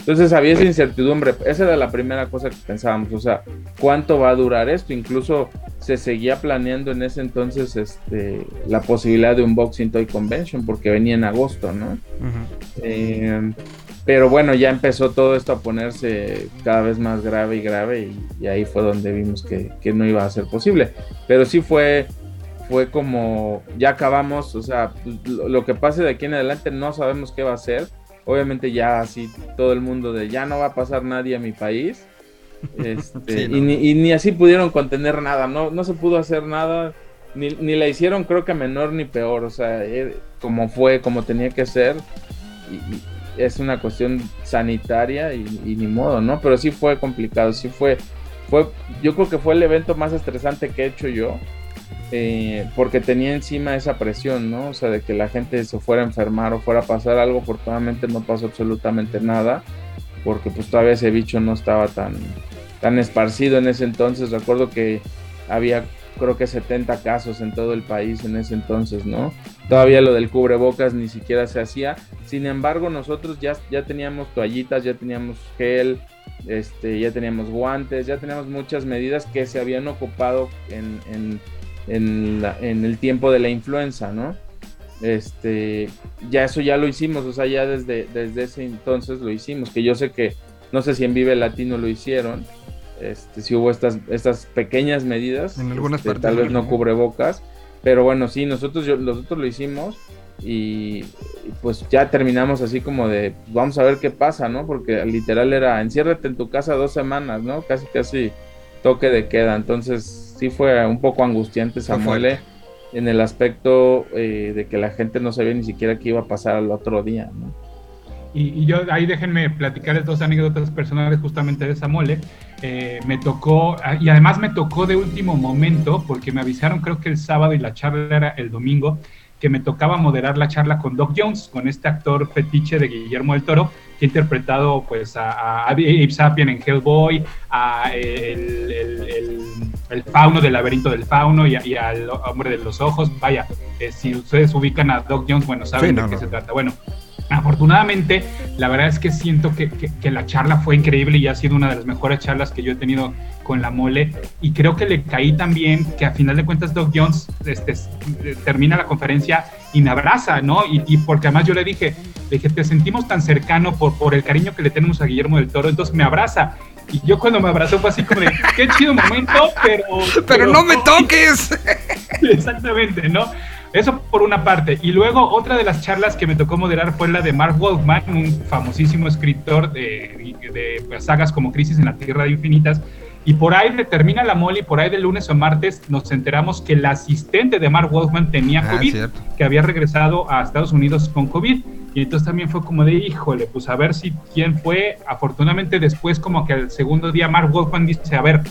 Entonces había esa incertidumbre, esa era la primera cosa que pensábamos, o sea, ¿cuánto va a durar esto? Incluso se seguía planeando en ese entonces este, la posibilidad de un Boxing Toy Convention, porque venía en agosto, ¿no? Uh -huh. eh, pero bueno, ya empezó todo esto a ponerse cada vez más grave y grave y, y ahí fue donde vimos que, que, no iba a ser posible. Pero sí fue, fue como, ya acabamos, o sea, lo, lo que pase de aquí en adelante no sabemos qué va a ser obviamente ya así todo el mundo de ya no va a pasar nadie a mi país. [LAUGHS] Este, sí, no. y, ni, y, ni, así pudieron contener nada, no, no se pudo hacer nada, ni, ni, la hicieron creo que menor ni peor, o sea, eh, como fue, como tenía que ser, y, y es una cuestión sanitaria y, ni modo, ¿no? Pero sí fue complicado, sí fue, fue, yo creo que fue el evento más estresante que he hecho yo, eh, porque tenía encima esa presión, ¿no? O sea, de que la gente se fuera a enfermar o fuera a pasar algo, afortunadamente no pasó absolutamente nada, porque pues todavía ese bicho no estaba tan, tan esparcido en ese entonces, recuerdo que había creo que 70 casos en todo el país en ese entonces, ¿no? Todavía lo del cubrebocas ni siquiera se hacía, sin embargo nosotros ya, ya teníamos toallitas, ya teníamos gel, este, ya teníamos guantes, ya teníamos muchas medidas que se habían ocupado en, en en, la, en, el tiempo de la influenza, ¿no? Este, ya eso ya lo hicimos, o sea, ya desde, desde ese entonces lo hicimos, que yo sé que, no sé si en Vive Latino lo hicieron, este, si hubo estas, estas pequeñas medidas, en algunas este, partes tal vez no cubrebocas, pero bueno, sí, nosotros, yo, nosotros lo hicimos y, y pues ya terminamos así como de, vamos a ver qué pasa, ¿no? Porque literal era, enciérrate en tu casa dos semanas, ¿no? Casi, casi toque de queda, entonces sí fue un poco angustiante Samuel en el aspecto eh, de que la gente no sabía ni siquiera qué iba a pasar al otro día. ¿no? Y, y, yo ahí déjenme platicarles dos anécdotas personales justamente de Samuel. Eh, me tocó, y además me tocó de último momento, porque me avisaron creo que el sábado y la charla era el domingo, que me tocaba moderar la charla con Doc Jones, con este actor fetiche de Guillermo del Toro, que ha interpretado pues a, a Abe Sapien en Hellboy, a el, el, el, el, fauno del laberinto del fauno y, a, y, al hombre de los ojos. Vaya, eh, si ustedes ubican a Doc Jones, bueno, saben sí, no, de qué no. se trata. Bueno, afortunadamente, la verdad es que siento que, que, que, la charla fue increíble y ha sido una de las mejores charlas que yo he tenido con la mole. Y creo que le caí también que a final de cuentas Doc Jones este, termina la conferencia y me abraza, ¿no? Y, y, porque además yo le dije, le dije, te sentimos tan cercano por, por el cariño que le tenemos a Guillermo del Toro, entonces me abraza. Y yo cuando me abrazó fue así como de, qué chido momento, pero... Pero, [LAUGHS] pero no me toques. [LAUGHS] Exactamente, ¿no? Eso por una parte. Y luego otra de las charlas que me tocó moderar fue la de Mark Wolfman, un famosísimo escritor de, de sagas como Crisis en la Tierra de Infinitas. Y por ahí termina la mole y por ahí de lunes o martes nos enteramos que el asistente de Mark Wolfman tenía COVID, ah, que había regresado a Estados Unidos con COVID. Y entonces también fue como de, híjole, pues a ver si quién fue. Afortunadamente después como que el segundo día Mark Wolfman dice, a ver,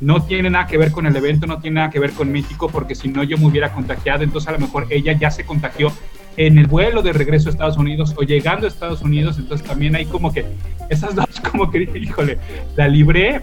no tiene nada que ver con el evento, no tiene nada que ver con México, porque si no yo me hubiera contagiado, entonces a lo mejor ella ya se contagió en el vuelo de regreso a Estados Unidos o llegando a Estados Unidos, entonces también hay como que esas dos [LAUGHS] como que dije, híjole, la libré.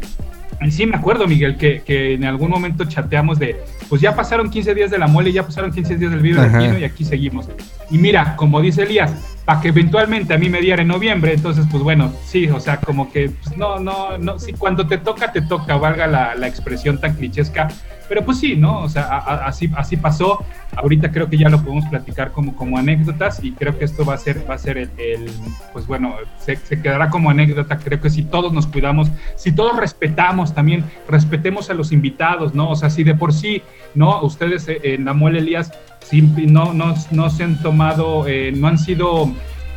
Y sí me acuerdo, Miguel, que, que en algún momento chateamos de, pues ya pasaron 15 días de la mole, ya pasaron 15 días del latino y aquí seguimos. Y mira, como dice Elías, para que eventualmente a mí me diera en noviembre, entonces pues bueno, sí, o sea, como que pues, no, no, no, sí, cuando te toca, te toca, valga la, la expresión tan clichesca, pero pues sí, ¿no? O sea, a- a- así, así pasó. Ahorita creo que ya lo podemos platicar como, como anécdotas y creo que esto va a ser, va a ser el, el, pues bueno, se, se quedará como anécdota. Creo que si todos nos cuidamos, si todos respetamos también, respetemos a los invitados, ¿no? O sea, si de por sí, ¿no? Ustedes eh, en la muela Elías, sí, no, no, no se han tomado, eh, no han sido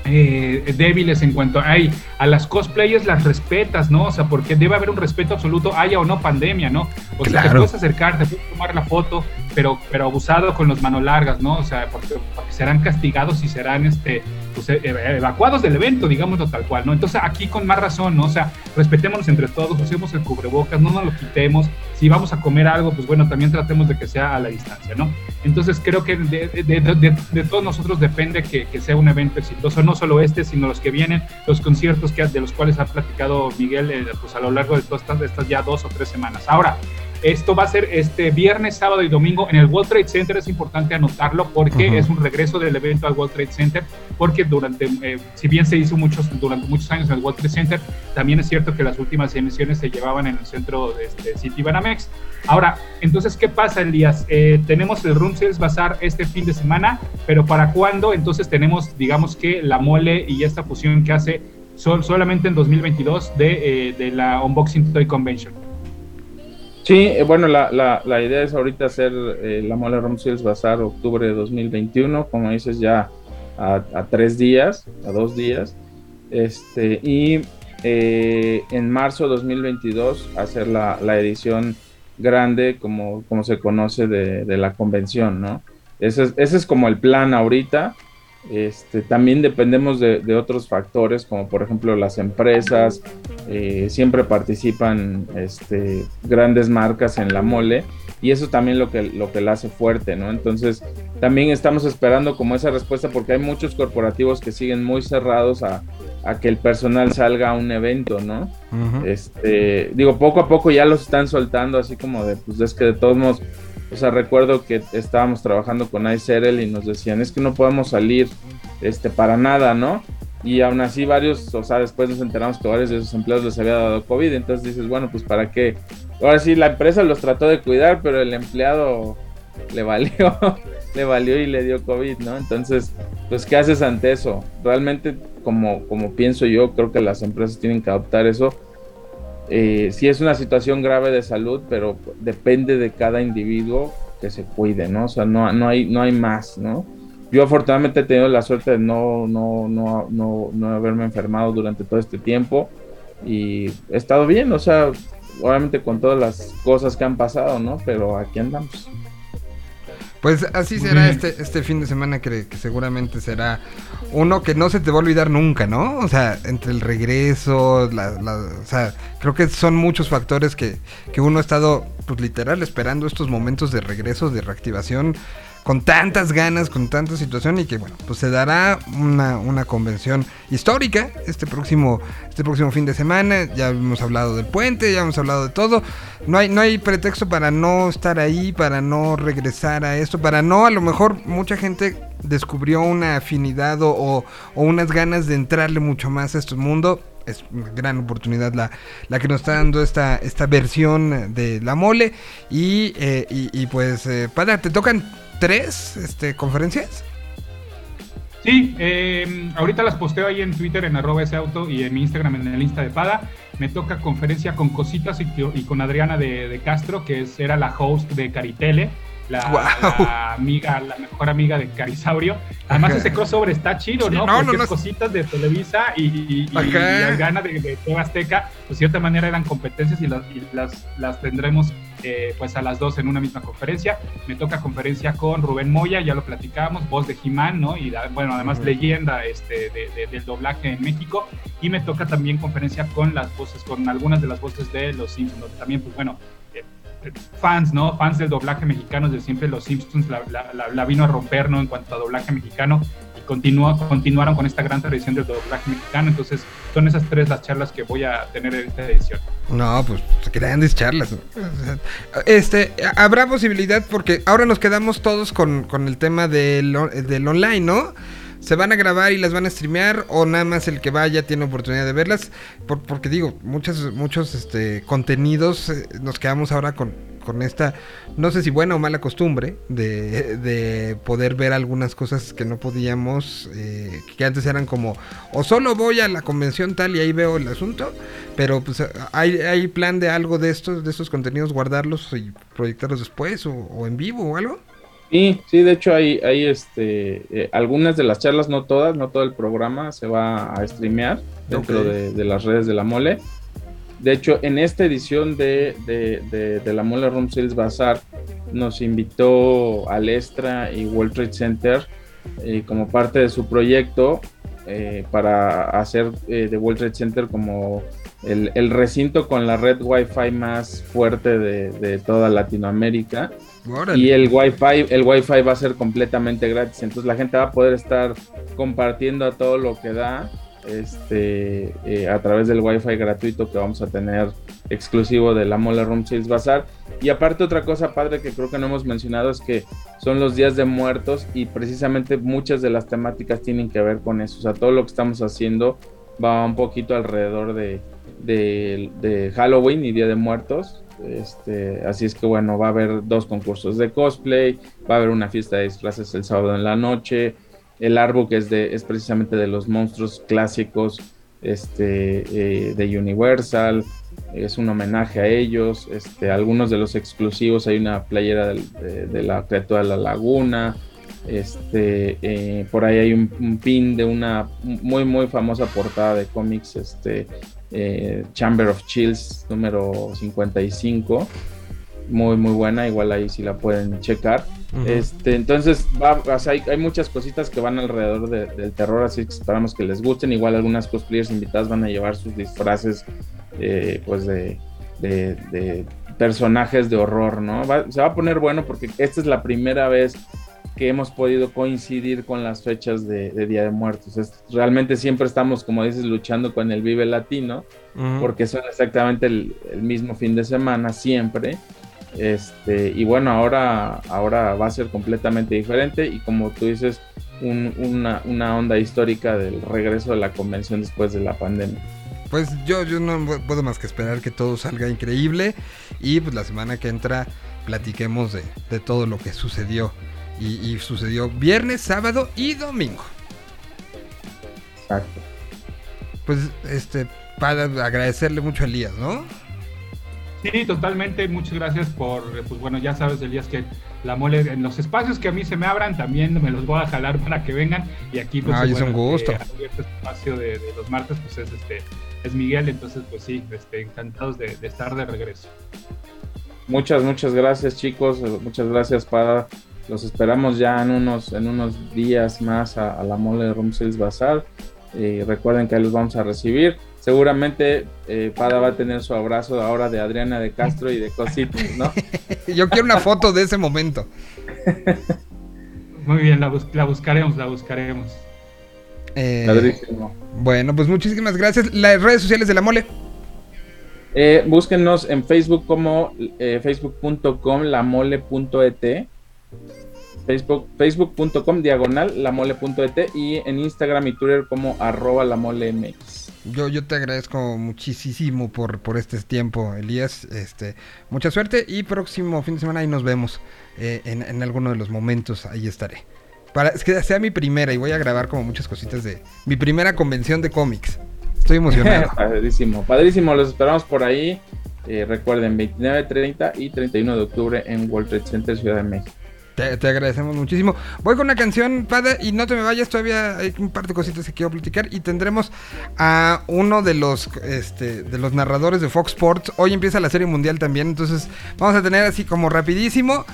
eh, débiles en cuanto a, ay, a las cosplayers las respetas, ¿no? O sea, porque debe haber un respeto absoluto, haya o no pandemia, ¿no? O sea, te Claro. puedes acercar, te puedes tomar la foto, pero, pero abusado con los manos largas, ¿no? O sea, porque, porque serán castigados y serán este, pues, eh, evacuados del evento, digámoslo tal cual, ¿no? Entonces aquí con más razón, ¿no? O sea, respetémonos entre todos, usemos el cubrebocas, no nos lo quitemos. Si vamos a comer algo, pues bueno, también tratemos de que sea a la distancia, ¿no? Entonces creo que de, de- de- de- todos nosotros depende que, que sea un evento exitoso, no solo este, sino los que vienen, los conciertos que, de los cuales ha platicado Miguel eh, pues a lo largo de todas estas, estas ya dos o tres semanas. Ahora, esto va a ser este viernes, sábado y domingo en el World Trade Center. Es importante anotarlo porque Ujú. es un regreso del evento al World Trade Center. Porque durante, eh, si bien se hizo muchos, durante muchos años en el World Trade Center, también es cierto que las últimas emisiones se llevaban en el centro de este, City Banamex. Ahora, entonces, ¿qué pasa, Elías? Eh, tenemos el Room Sales Bazaar este fin de semana, pero ¿para cuándo? Entonces tenemos, digamos que la mole y esta fusión que hace sol- solamente en 2022 de, eh, de la Unboxing Toy Convention. Sí, eh, bueno, la, la, la idea es ahorita hacer eh, la Mole Rom Sales Bazaar octubre de 2021, como dices, ya a, a tres días, a dos días. Este, y eh, en marzo de 2022 hacer la, edición grande, como, como se conoce, de, la convención, ¿no? Ese es, ese es como el plan ahorita. Este, también dependemos de, de otros factores, como por ejemplo las empresas, eh, siempre participan este, grandes marcas en la mole y eso también lo que, lo que la hace fuerte, ¿no? Entonces también estamos esperando como esa respuesta porque hay muchos corporativos que siguen muy cerrados a, a que el personal salga a un evento, ¿no? Este, digo, poco a poco ya los están soltando, así como de, pues es que de todos modos, o sea, recuerdo que estábamos trabajando con iCerel y nos decían, es que no podemos salir, este, para nada, ¿no? Y aún así varios, o sea, después nos enteramos que varios de esos empleados les había dado COVID, entonces dices, bueno, pues para qué. Ahora sí, la empresa los trató de cuidar, pero el empleado le valió, [LAUGHS] le valió y le dio COVID, ¿no? Entonces, pues, ¿qué haces ante eso? Realmente, como, como pienso yo, creo que las empresas tienen que adoptar eso. Eh, sí es una situación grave de salud, pero depende de cada individuo que se cuide, ¿no? O sea, no, no, hay, no hay más, ¿no? Yo afortunadamente he tenido la suerte de no, no, no, no, no haberme enfermado durante todo este tiempo y he estado bien, o sea, obviamente con todas las cosas que han pasado, ¿no? Pero aquí andamos. Pues así será este, este fin de semana que, que seguramente será uno que no se te va a olvidar nunca, ¿no? O sea, entre el regreso, la, la- o sea, creo que son muchos factores que, que uno ha estado, pues literal, esperando estos momentos de regreso, de reactivación, con tantas ganas, con tanta situación y que, bueno, pues se dará una, una convención histórica este próximo, este próximo fin de semana. Ya hemos hablado del puente, ya hemos hablado de todo. No hay, no hay pretexto para no estar ahí, para no regresar a esto, para no, a lo mejor mucha gente descubrió una afinidad o, o- unas ganas de entrarle mucho más a este mundo. Es una gran oportunidad la, la que nos está dando esta, esta versión de la mole. Y, eh, y, pues, eh, Pada, ¿te tocan tres este, conferencias? Sí, eh, ahorita las posteo ahí en Twitter en arroba ese auto y en mi Instagram en el Insta de Pada. Me toca conferencia con Cositas y, y con Adriana de, de Castro, que es, era la host de Caritele, la, Guau. la amiga, la mejor amiga de Carisaurio. Además Ajá. ese crossover está chido, Sí, ¿no? no, Porque no, no. Cositas de Televisa y, y, y, y Adriana de, de TV Azteca, pues de cierta manera eran competencias y las, las, las tendremos eh, pues a las dos en una misma conferencia. Me toca conferencia con Rubén Moya, ya lo platicábamos, voz de Jimán, ¿no? Y da- bueno, además Ujú. leyenda este, de- de- del doblaje en México. Y me toca también conferencia con las voces, con algunas de las voces de Los Simpsons, también, pues bueno, fans, ¿no? Fans del doblaje mexicano de siempre Los Simpsons la, vino a romper, ¿no? En cuanto a doblaje mexicano. Y continuó, continuaron con esta gran tradición del doblaje mexicano. Entonces, son esas tres las charlas que voy a tener en esta edición. No, pues grandes charlas. Este, habrá posibilidad porque ahora nos quedamos todos con, con el tema del, del online, ¿no? ¿Se van a grabar y las van a streamear o nada más el que vaya tiene oportunidad de verlas? Por- porque digo, muchos, muchos este, contenidos eh, nos quedamos ahora con, con esta, no sé si buena o mala costumbre de, de poder ver algunas cosas que no podíamos, eh, que antes eran como, o solo voy a la convención tal y ahí veo el asunto, pero pues hay, hay plan de algo de estos, de estos contenidos, guardarlos y proyectarlos después o, o en vivo o algo. Sí, sí, de hecho hay, hay este, eh, algunas de las charlas, no todas, no todo el programa se va a streamear dentro de, de las redes de la mole. De hecho, en esta edición de, de, de- de la Mole Room Sales Bazaar nos invitó Alestra y World Trade Center eh, como parte de su proyecto eh, para hacer eh, de World Trade Center como el, el recinto con la red Wi-Fi más fuerte de, de toda Latinoamérica. Y el Wi-Fi, el Wi-Fi va a ser completamente gratis. Entonces la gente va a poder estar compartiendo a todo lo que da este, eh, a través del Wi-Fi gratuito que vamos a tener exclusivo de la Mole Room Sales Bazaar. Y aparte otra cosa padre que creo que no hemos mencionado es que son los días de muertos y precisamente muchas de las temáticas tienen que ver con eso. O sea, todo lo que estamos haciendo va un poquito alrededor de, de, de Halloween y Día de Muertos. Este, así es que bueno, va a haber dos concursos de cosplay, va a haber una fiesta de disfraces el sábado en la noche. El árbol es, de, es precisamente de los monstruos clásicos este, eh, de Universal, es un homenaje a ellos. Este, algunos de los exclusivos, hay una playera de la criatura de la laguna. Este, eh, por ahí hay un, un pin de una muy muy famosa portada de cómics, este, eh, Chamber of Chills número 55, muy muy buena, igual ahí si la pueden checar. Este, entonces va, o sea, hay, hay muchas cositas que van alrededor de- del terror, así que esperamos que les gusten. Igual algunas cosplayers invitadas van a llevar sus disfraces, eh, pues de, de- de personajes de horror, ¿no? Va- se va a poner bueno porque esta es la primera vez que hemos podido coincidir con las fechas de, de Día de Muertos. Es- realmente siempre estamos, como dices, luchando con el Vive Latino porque son exactamente el, el mismo fin de semana siempre. Este, y bueno, ahora, ahora va a ser completamente diferente y como tú dices, un- una, una onda histórica del regreso de la convención después de la pandemia. Pues yo, yo no pu- puedo más que esperar que todo salga increíble y pues la semana que entra platiquemos de, de todo lo que sucedió. Y, y sucedió viernes, sábado y domingo. Exacto. Pues este, para agradecerle mucho a Elías, ¿no? Sí, totalmente. Muchas gracias por, pues bueno, ya sabes, Elías, que la mole, en los espacios que a mí se me abran, también me los voy a jalar para que vengan. Y aquí, pues, Ay, es bueno, un gusto. este espacio de, de los martes, pues es este, es Miguel. Entonces, pues sí, este, encantados de, de estar de regreso. Muchas, muchas gracias chicos, muchas gracias para los esperamos ya en unos, en unos días más a, a la mole de Room Sales Bazaar. Y recuerden que ahí los vamos a recibir. Seguramente eh, Pada va a tener su abrazo ahora de Adriana de Castro y de Cositas, ¿no? [LAUGHS] Yo quiero una foto de ese momento. Muy bien, la, bus- la buscaremos, la buscaremos. Eh, Padrísimo. bueno, pues muchísimas gracias. Las redes sociales de la mole. Eh, búsquennos en Facebook como eh, facebook.com lamole.et Facebook, facebook.com diagonal lamole.et y en Instagram y Twitter como arroba lamolemx. Yo, yo te agradezco muchísimo por, por este tiempo, Elías. Este, mucha suerte y próximo fin de semana ahí nos vemos eh, en, en alguno de los momentos. Ahí estaré. Para es que sea mi primera y voy a grabar como muchas cositas de mi primera convención de cómics. Estoy emocionado. [LAUGHS] padrísimo, padrísimo, los esperamos por ahí. Eh, recuerden, 29, 30 y 31 de octubre en World Trade Center, Ciudad de México. Te, agradecemos muchísimo. Voy con una canción, Pada, y no te me vayas, todavía hay un par de cositas que quiero platicar. Y tendremos a uno de los este, de los narradores de Fox Sports. Hoy empieza la Serie Mundial también, entonces vamos a tener así como rapidísimo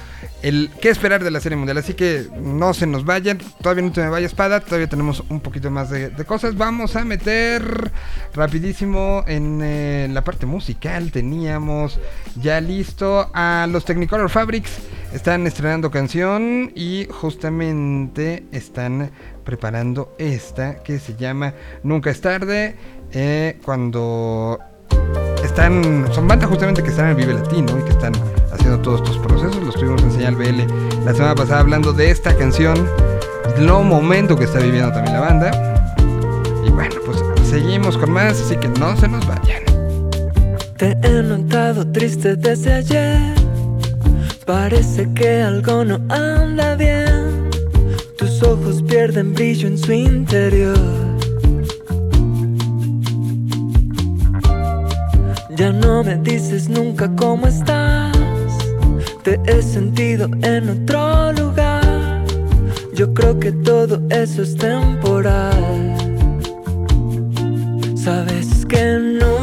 el qué esperar de la Serie Mundial. Así que no se nos vayan, todavía no te me vayas, Pada, todavía tenemos un poquito más de, de cosas. Vamos a meter rapidísimo en eh, la parte musical. Teníamos ya listo a los Technicolor Fabrics Están estrenando canción y justamente están preparando esta que se llama Nunca es tarde. eh, cuando están, son bandas justamente que están en Vive Latino y que están haciendo todos estos procesos. Los tuvimos en Señal BL la semana pasada hablando de esta canción, lo momento que está viviendo también la banda. Y bueno, pues seguimos con más, así que no se nos vayan. Te he notado triste desde ayer. Parece que algo no anda bien. Tus ojos pierden brillo en su interior. Ya no me dices nunca cómo estás. Te he sentido en otro lugar. Yo creo que todo eso es temporal. Sabes que nunca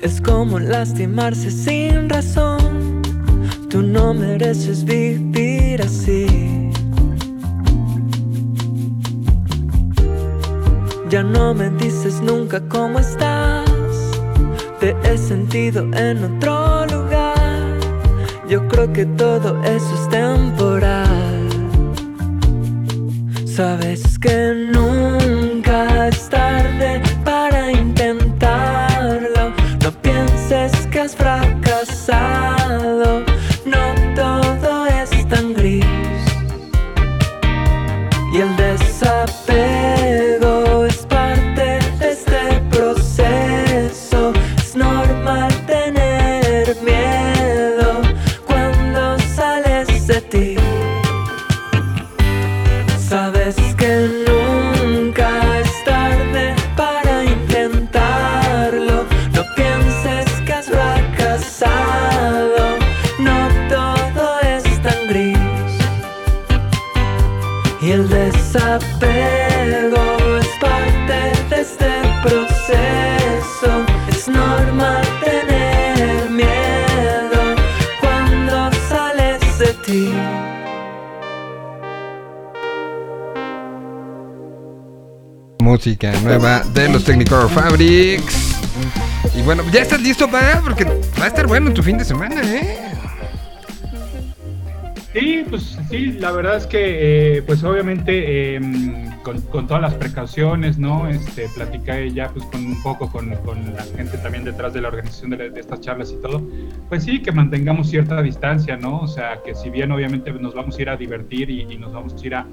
Es como lastimarse sin razón. Tú no mereces vivir así. Ya no me dices nunca cómo estás. Te he sentido en otro lugar. Yo creo que todo eso es temporal. Sabes que nunca es tarde Música nueva de los Technicolor Fabrics. Y bueno, ya estás listo para, porque va a estar bueno tu fin de semana, ¿eh? Sí, pues sí, la verdad es que, eh, pues obviamente, eh, con, todas las precauciones, ¿no? Este, platicé ya, pues, con un poco con, con la gente también detrás de la organización de estas charlas y todo. Pues sí, que mantengamos cierta distancia, ¿no? O sea, que si bien obviamente nos vamos a ir a divertir y, nos vamos a ir a,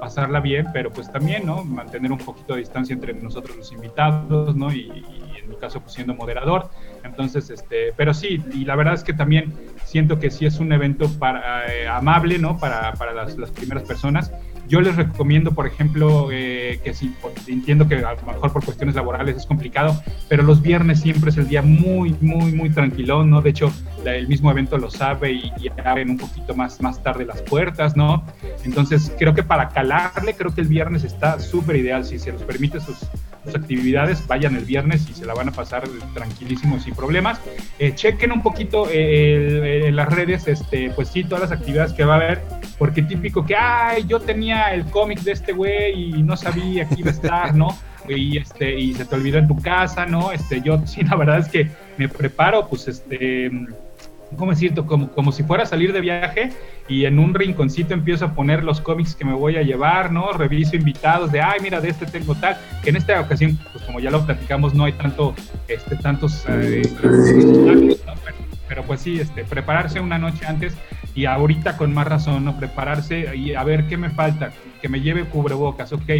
pasarla bien, pero pues también, ¿no? Mantener un poquito de distancia entre nosotros los invitados, ¿no? Y, en mi caso, pues siendo moderador. Entonces, este, pero sí, y la verdad es que también siento que sí es un evento para, eh, amable, ¿no? Para, para las primeras personas. Yo les recomiendo, por ejemplo, eh, que por- entiendo que a lo mejor por cuestiones laborales es complicado, pero los viernes siempre es el día muy, muy, muy tranquilón, ¿no? De hecho, la- el mismo evento lo sabe y, y abren un poquito más, más tarde las puertas, ¿no? Entonces, creo que para calarle, creo que el viernes está súper ideal. Si se los permite sus, sus actividades, vayan el viernes y se la van a pasar tranquilísimos sin problemas. Eh, chequen un poquito eh, el- el- en las redes, este, pues sí, todas las actividades que va a haber, porque típico que, ay, yo tenía el cómic de este güey y no sabía que iba a estar, ¿no? Y, este, y se te olvidó en tu casa, ¿no? Este, yo sí, la verdad es que me preparo, pues, este, ¿cómo decirte? Como, como si fuera a salir de viaje y en un rinconcito empiezo a poner los cómics que me voy a llevar, ¿no? Reviso invitados de, ay, mira, de este tengo tal, que en esta ocasión, pues como ya lo platicamos, no hay tanto, este, tantos... eh, ¿no? pero, pero pues sí, este, prepararse una noche antes y ahorita con más razón, ¿no? Prepararse y a ver qué me falta, que me lleve cubrebocas, ok,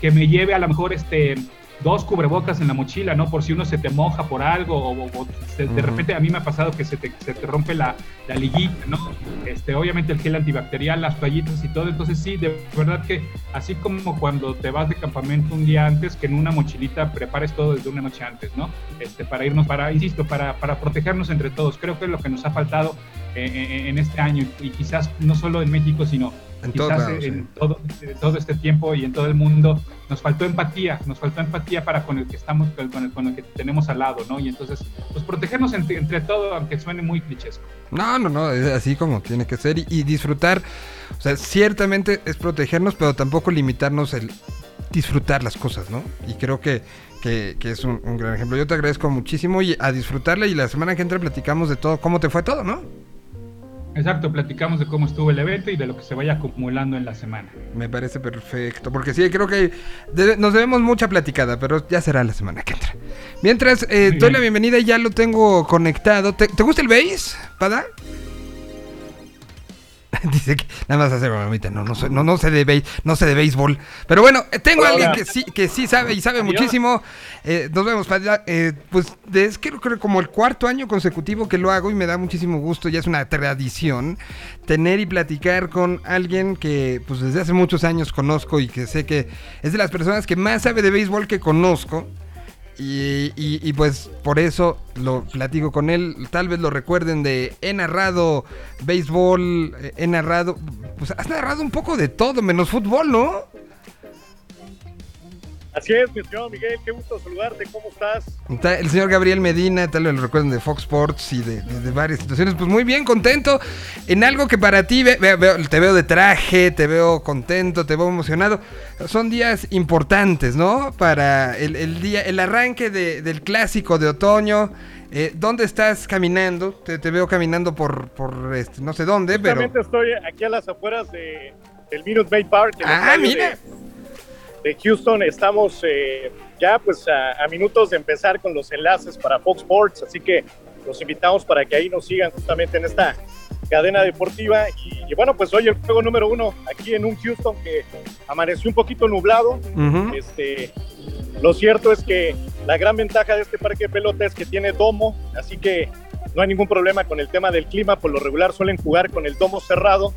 que me lleve a lo mejor este dos cubrebocas en la mochila, ¿no? Por si uno se te moja por algo o, se- de repente a mí me ha pasado que se te, se te rompe la, la liguita, ¿no? Este, obviamente el gel antibacterial, las toallitas y todo, entonces sí, de verdad que así como cuando te vas de campamento un día antes, que en una mochilita prepares todo desde una noche antes, ¿no? Este, para irnos, para, insisto, para, para protegernos entre todos. Creo que es lo que nos ha faltado eh, eh, en este año y quizás no solo en México, sino En quizás lados, en sí. todo, todo este tiempo y en todo el mundo nos faltó empatía, nos faltó empatía para con el que estamos, con el, con el que tenemos al lado, ¿no? Y entonces, pues protegernos entre, entre todo, aunque suene muy clichesco. No, no, no, es así como tiene que ser y, y disfrutar. O sea, ciertamente es protegernos, pero tampoco limitarnos el disfrutar las cosas, ¿no? Y creo que, que, que es un, un gran ejemplo. Yo te agradezco muchísimo y a disfrutarla y la semana que entra platicamos de todo, cómo te fue todo, ¿no? Exacto, platicamos de cómo estuvo el evento y de lo que se vaya acumulando en la semana. Me parece perfecto, porque sí, creo que nos debemos mucha platicada, pero ya será la semana que entra. Mientras, eh, doy bien. la bienvenida y ya lo tengo conectado. ¿Te, te gusta el bass, Pada? [LAUGHS] Dice que nada más hace bromita, no, no, sé, no, no sé de béis- no sé de béisbol. Pero bueno, eh, tengo a alguien que sí, que sí sabe y sabe muchísimo. Eh, nos vemos. Eh, pues es que creo como el cuarto año consecutivo que lo hago y me da muchísimo gusto, ya es una tradición, tener y platicar con alguien que pues desde hace muchos años conozco y que sé que es de las personas que más sabe de béisbol que conozco. Y, y- y, pues por eso lo platico con él. Tal vez lo recuerden de he narrado béisbol, eh, he narrado, pues has narrado un poco de todo, menos fútbol, ¿no? Así es, mi estimado Miguel, qué gusto saludarte, ¿cómo estás? Está el señor Gabriel Medina, tal vez lo recuerden de Fox Sports y de, de- de varias situaciones. Pues muy bien, contento en algo que para ti, ve- te veo de traje, te veo contento, te veo emocionado. Son días importantes, ¿no? Para el, el día, el arranque de- del clásico de otoño. Eh, ¿Dónde estás caminando? Te, te veo caminando por, por este, no sé dónde, pero... Justamente estoy aquí a las afueras de, del Minute Maid Park. el Ah, mira. De, Houston, estamos eh, ya pues a, a minutos de empezar con los enlaces para Fox Sports, así que los invitamos para que ahí nos sigan justamente en esta cadena deportiva. Y, y bueno, pues hoy el juego número uno aquí en un Houston que amaneció un poquito nublado. Este, lo cierto es que la gran ventaja de este parque de pelota es que tiene domo, así que no hay ningún problema con el tema del clima. Por lo regular suelen jugar con el domo cerrado.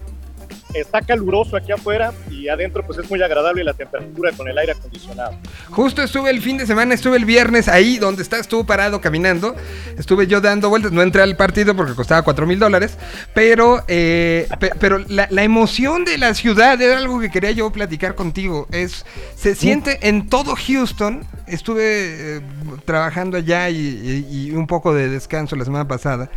Está caluroso aquí afuera y adentro pues es muy agradable la temperatura con el aire acondicionado. Justo estuve el fin de semana, estuve el viernes ahí donde estás tú parado caminando. Estuve yo dando vueltas, no entré al partido porque costaba 4 mil dólares. Pero, eh, pe- pero la, la emoción de la ciudad era algo que quería yo platicar contigo. Es, se siente en todo Houston. Estuve eh, trabajando allá y, y- y un poco de descanso la semana pasada.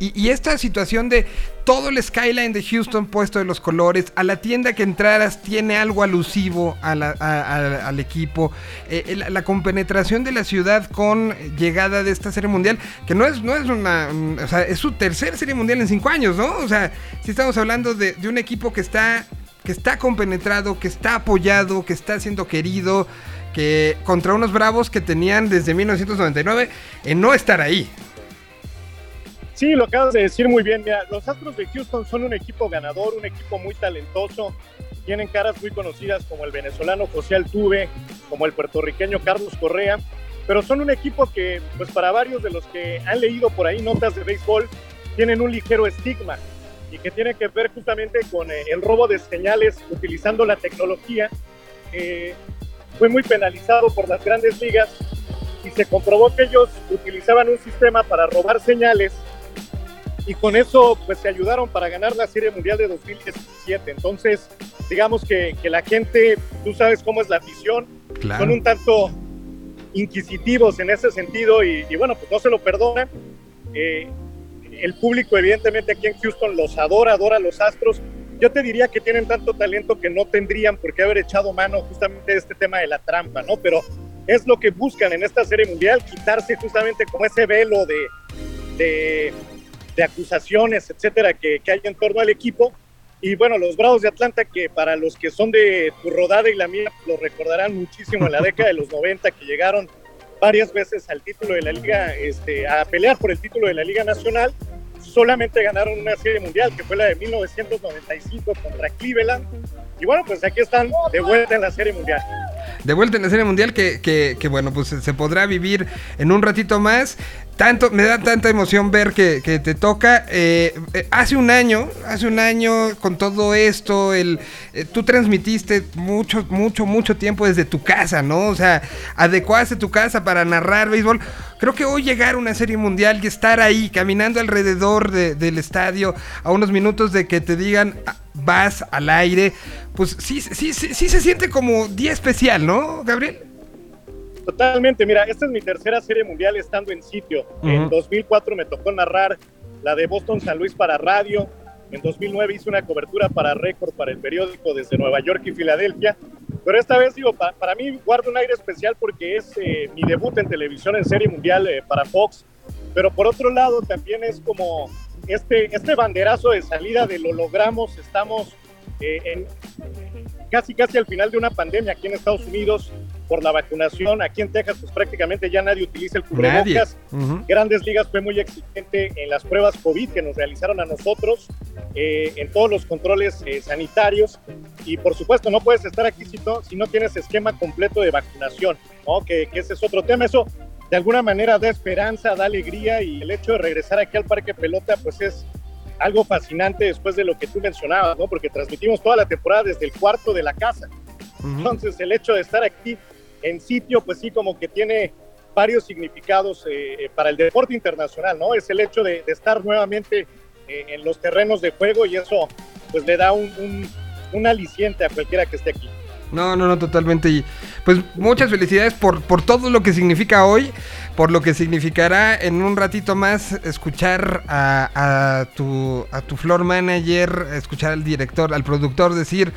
Y, y esta situación de todo el skyline de Houston puesto de los colores, a la tienda que entraras tiene algo alusivo al equipo, eh, eh, la, compenetración de la ciudad con llegada de esta serie mundial, que no es, no es una, un- o sea, es su tercera serie mundial en cinco años, ¿no? O sea, si estamos hablando de, de un equipo que está, que está compenetrado, que está apoyado, que está siendo querido, que contra unos bravos que tenían desde 1999 en no estar ahí. Sí, lo acabas de decir muy bien. Mira, los Astros de Houston son un equipo ganador, un equipo muy talentoso. Tienen caras muy conocidas como el venezolano José Altuve, como el puertorriqueño Carlos Correa. Pero son un equipo que, pues para varios de los que han leído por ahí notas de béisbol, tienen un ligero estigma y que tiene que ver justamente con eh, el robo de señales utilizando la tecnología. Eh, fue muy penalizado por las grandes ligas y se comprobó que ellos utilizaban un sistema para robar señales y con eso pues se ayudaron para ganar la Serie Mundial de 2017. Entonces, digamos que, que la gente, tú sabes cómo es la afición, Claro. son un tanto inquisitivos en ese sentido y, y bueno, pues no se lo perdonan. Eh, el público evidentemente aquí en Houston los adora, adora a los Astros. Yo te diría que tienen tanto talento que no tendrían por qué haber echado mano justamente de este tema de la trampa, ¿no? Pero es lo que buscan en esta serie mundial, quitarse justamente como ese velo de, de, de acusaciones, etcétera, que, que hay en torno al equipo. Y bueno, los Bravos de Atlanta, que para los que son de tu rodada y la mía, lo recordarán muchísimo en la década de los 90, que llegaron varias veces al título de la liga, este, a pelear por el título de la Liga Nacional. Solamente ganaron una serie mundial, que fue la de 1995 contra Cleveland. Y bueno, pues aquí están de vuelta en la serie mundial. de vuelta en la Serie Mundial que, que, que, bueno, pues se podrá vivir en un ratito más. Tanto, me da tanta emoción ver que, te toca. Eh, eh, hace un año, hace un año con todo esto, el, eh, tú transmitiste mucho, mucho, mucho tiempo desde tu casa, ¿no? O sea, adecuaste tu casa para narrar béisbol. Creo que hoy llegar a una serie mundial y estar ahí, caminando alrededor de- del estadio, a unos minutos de que te digan "Ah, vas al aire, pues sí, sí, sí, sí se siente como día especial, ¿no, Gabriel? Totalmente, mira, esta es mi tercera serie mundial estando en sitio. En Ujú. 2004 me tocó narrar la de Boston San Luis para radio. En 2009 hice una cobertura para Récord para el periódico desde Nueva York y Filadelfia. Pero esta vez, digo, pa- para mí guardo un aire especial porque es eh, mi debut en televisión en serie mundial eh, para Fox. Pero por otro lado, también es como este, este banderazo de salida de lo logramos. Estamos eh, en, casi casi al final de una pandemia aquí en Estados Unidos por la vacunación. Aquí en Texas, pues prácticamente ya nadie utiliza el cubrebocas. Ujú. Grandes Ligas fue muy exigente en las pruebas COVID que nos realizaron a nosotros, eh, en todos los controles eh, sanitarios. Y por supuesto, no puedes estar aquí si no, si no tienes esquema completo de vacunación, ¿no? que, que ese es otro tema. Eso de alguna manera da esperanza, da alegría y el hecho de regresar aquí al Parque Pelota, pues es algo fascinante después de lo que tú mencionabas, ¿no? Porque transmitimos toda la temporada desde el cuarto de la casa. Entonces, el hecho de estar aquí en sitio, pues sí, como que tiene varios significados eh, eh, para el deporte internacional, ¿no? Es el hecho de, de estar nuevamente eh, en los terrenos de juego y eso, pues le da un, un, un aliciente a cualquiera que esté aquí. No, no, no, totalmente. Y pues muchas felicidades por, por todo lo que significa hoy, por lo que significará en un ratito más escuchar a, a tu, a tu floor manager, escuchar al director, al productor decir,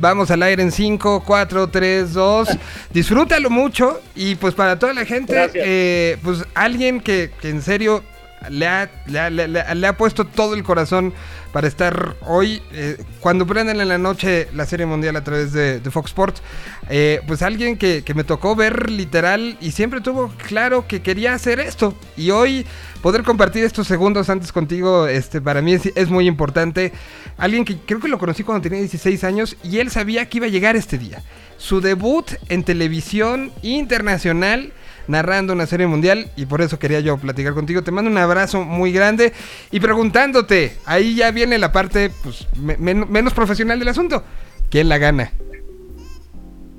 vamos al aire en 5, 4, 3, 2. Disfrútalo mucho y pues para toda la gente, eh, pues alguien que, que en serio le ha, le, ha, le puesto todo el corazón para estar hoy, eh, cuando prendan en la noche la Serie Mundial a través de, de Fox Sports, eh, pues alguien que, que me tocó ver literal y siempre tuvo claro que quería hacer esto. Y hoy poder compartir estos segundos antes contigo, este, para mí es, es muy importante. Alguien que creo que lo conocí cuando tenía 16 años y él sabía que iba a llegar este día. Su debut en televisión internacional narrando una serie mundial y por eso quería yo platicar contigo. Te mando un abrazo muy grande y preguntándote, ahí ya viene la parte pues, me- men- menos profesional del asunto. ¿Quién la gana?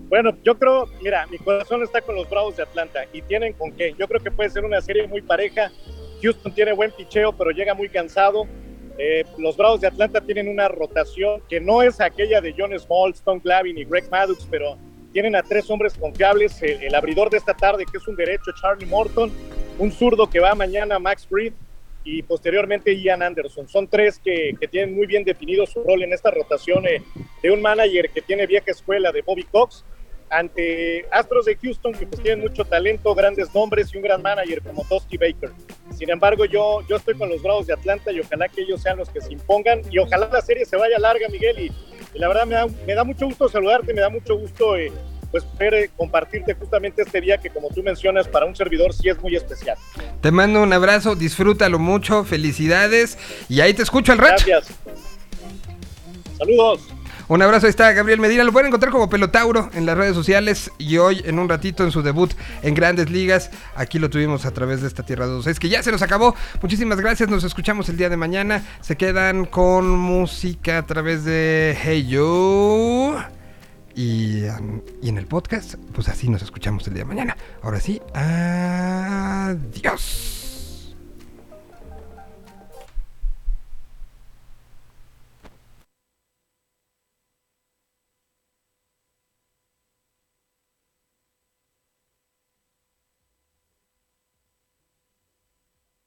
Bueno, yo creo, mira, mi corazón está con los Bravos de Atlanta y tienen con qué. Yo creo que puede ser una serie muy pareja. Houston tiene buen picheo, pero llega muy cansado. Eh, los Bravos de Atlanta tienen una rotación que no es aquella de John Small, Stone Glavine y Greg Maddux, pero tienen a tres hombres confiables. El, el abridor de esta tarde, que es un derecho, Charlie Morton, un zurdo que va mañana, Max Breed, y posteriormente Ian Anderson. Son tres que, que tienen muy bien definido su rol en esta rotación eh, de un manager que tiene vieja escuela de Bobby Cox ante Astros de Houston que pues tienen mucho talento, grandes nombres y un gran manager como Dusty Baker. Sin embargo, yo, yo estoy con los Bravos de Atlanta y ojalá que ellos sean los que se impongan y ojalá la serie se vaya larga, Miguel. Y, y la verdad me da, me da mucho gusto saludarte, me da mucho gusto eh, pues poder eh, compartirte justamente este día que como tú mencionas para un servidor sí es muy especial. Te mando un abrazo, disfrútalo mucho, felicidades y ahí te escucho al rato. Gracias. Saludos. Un abrazo, ahí está Gabriel Medina. Lo pueden encontrar como Pelotauro en las redes sociales. Y hoy, en un ratito, en su debut en Grandes Ligas, aquí lo tuvimos a través de esta Tierra 2. Es que ya se nos acabó. Muchísimas gracias. Nos escuchamos el día de mañana. Se quedan con música a través de Hey You. Y, um, y en el podcast, pues así nos escuchamos el día de mañana. Ahora sí, adiós.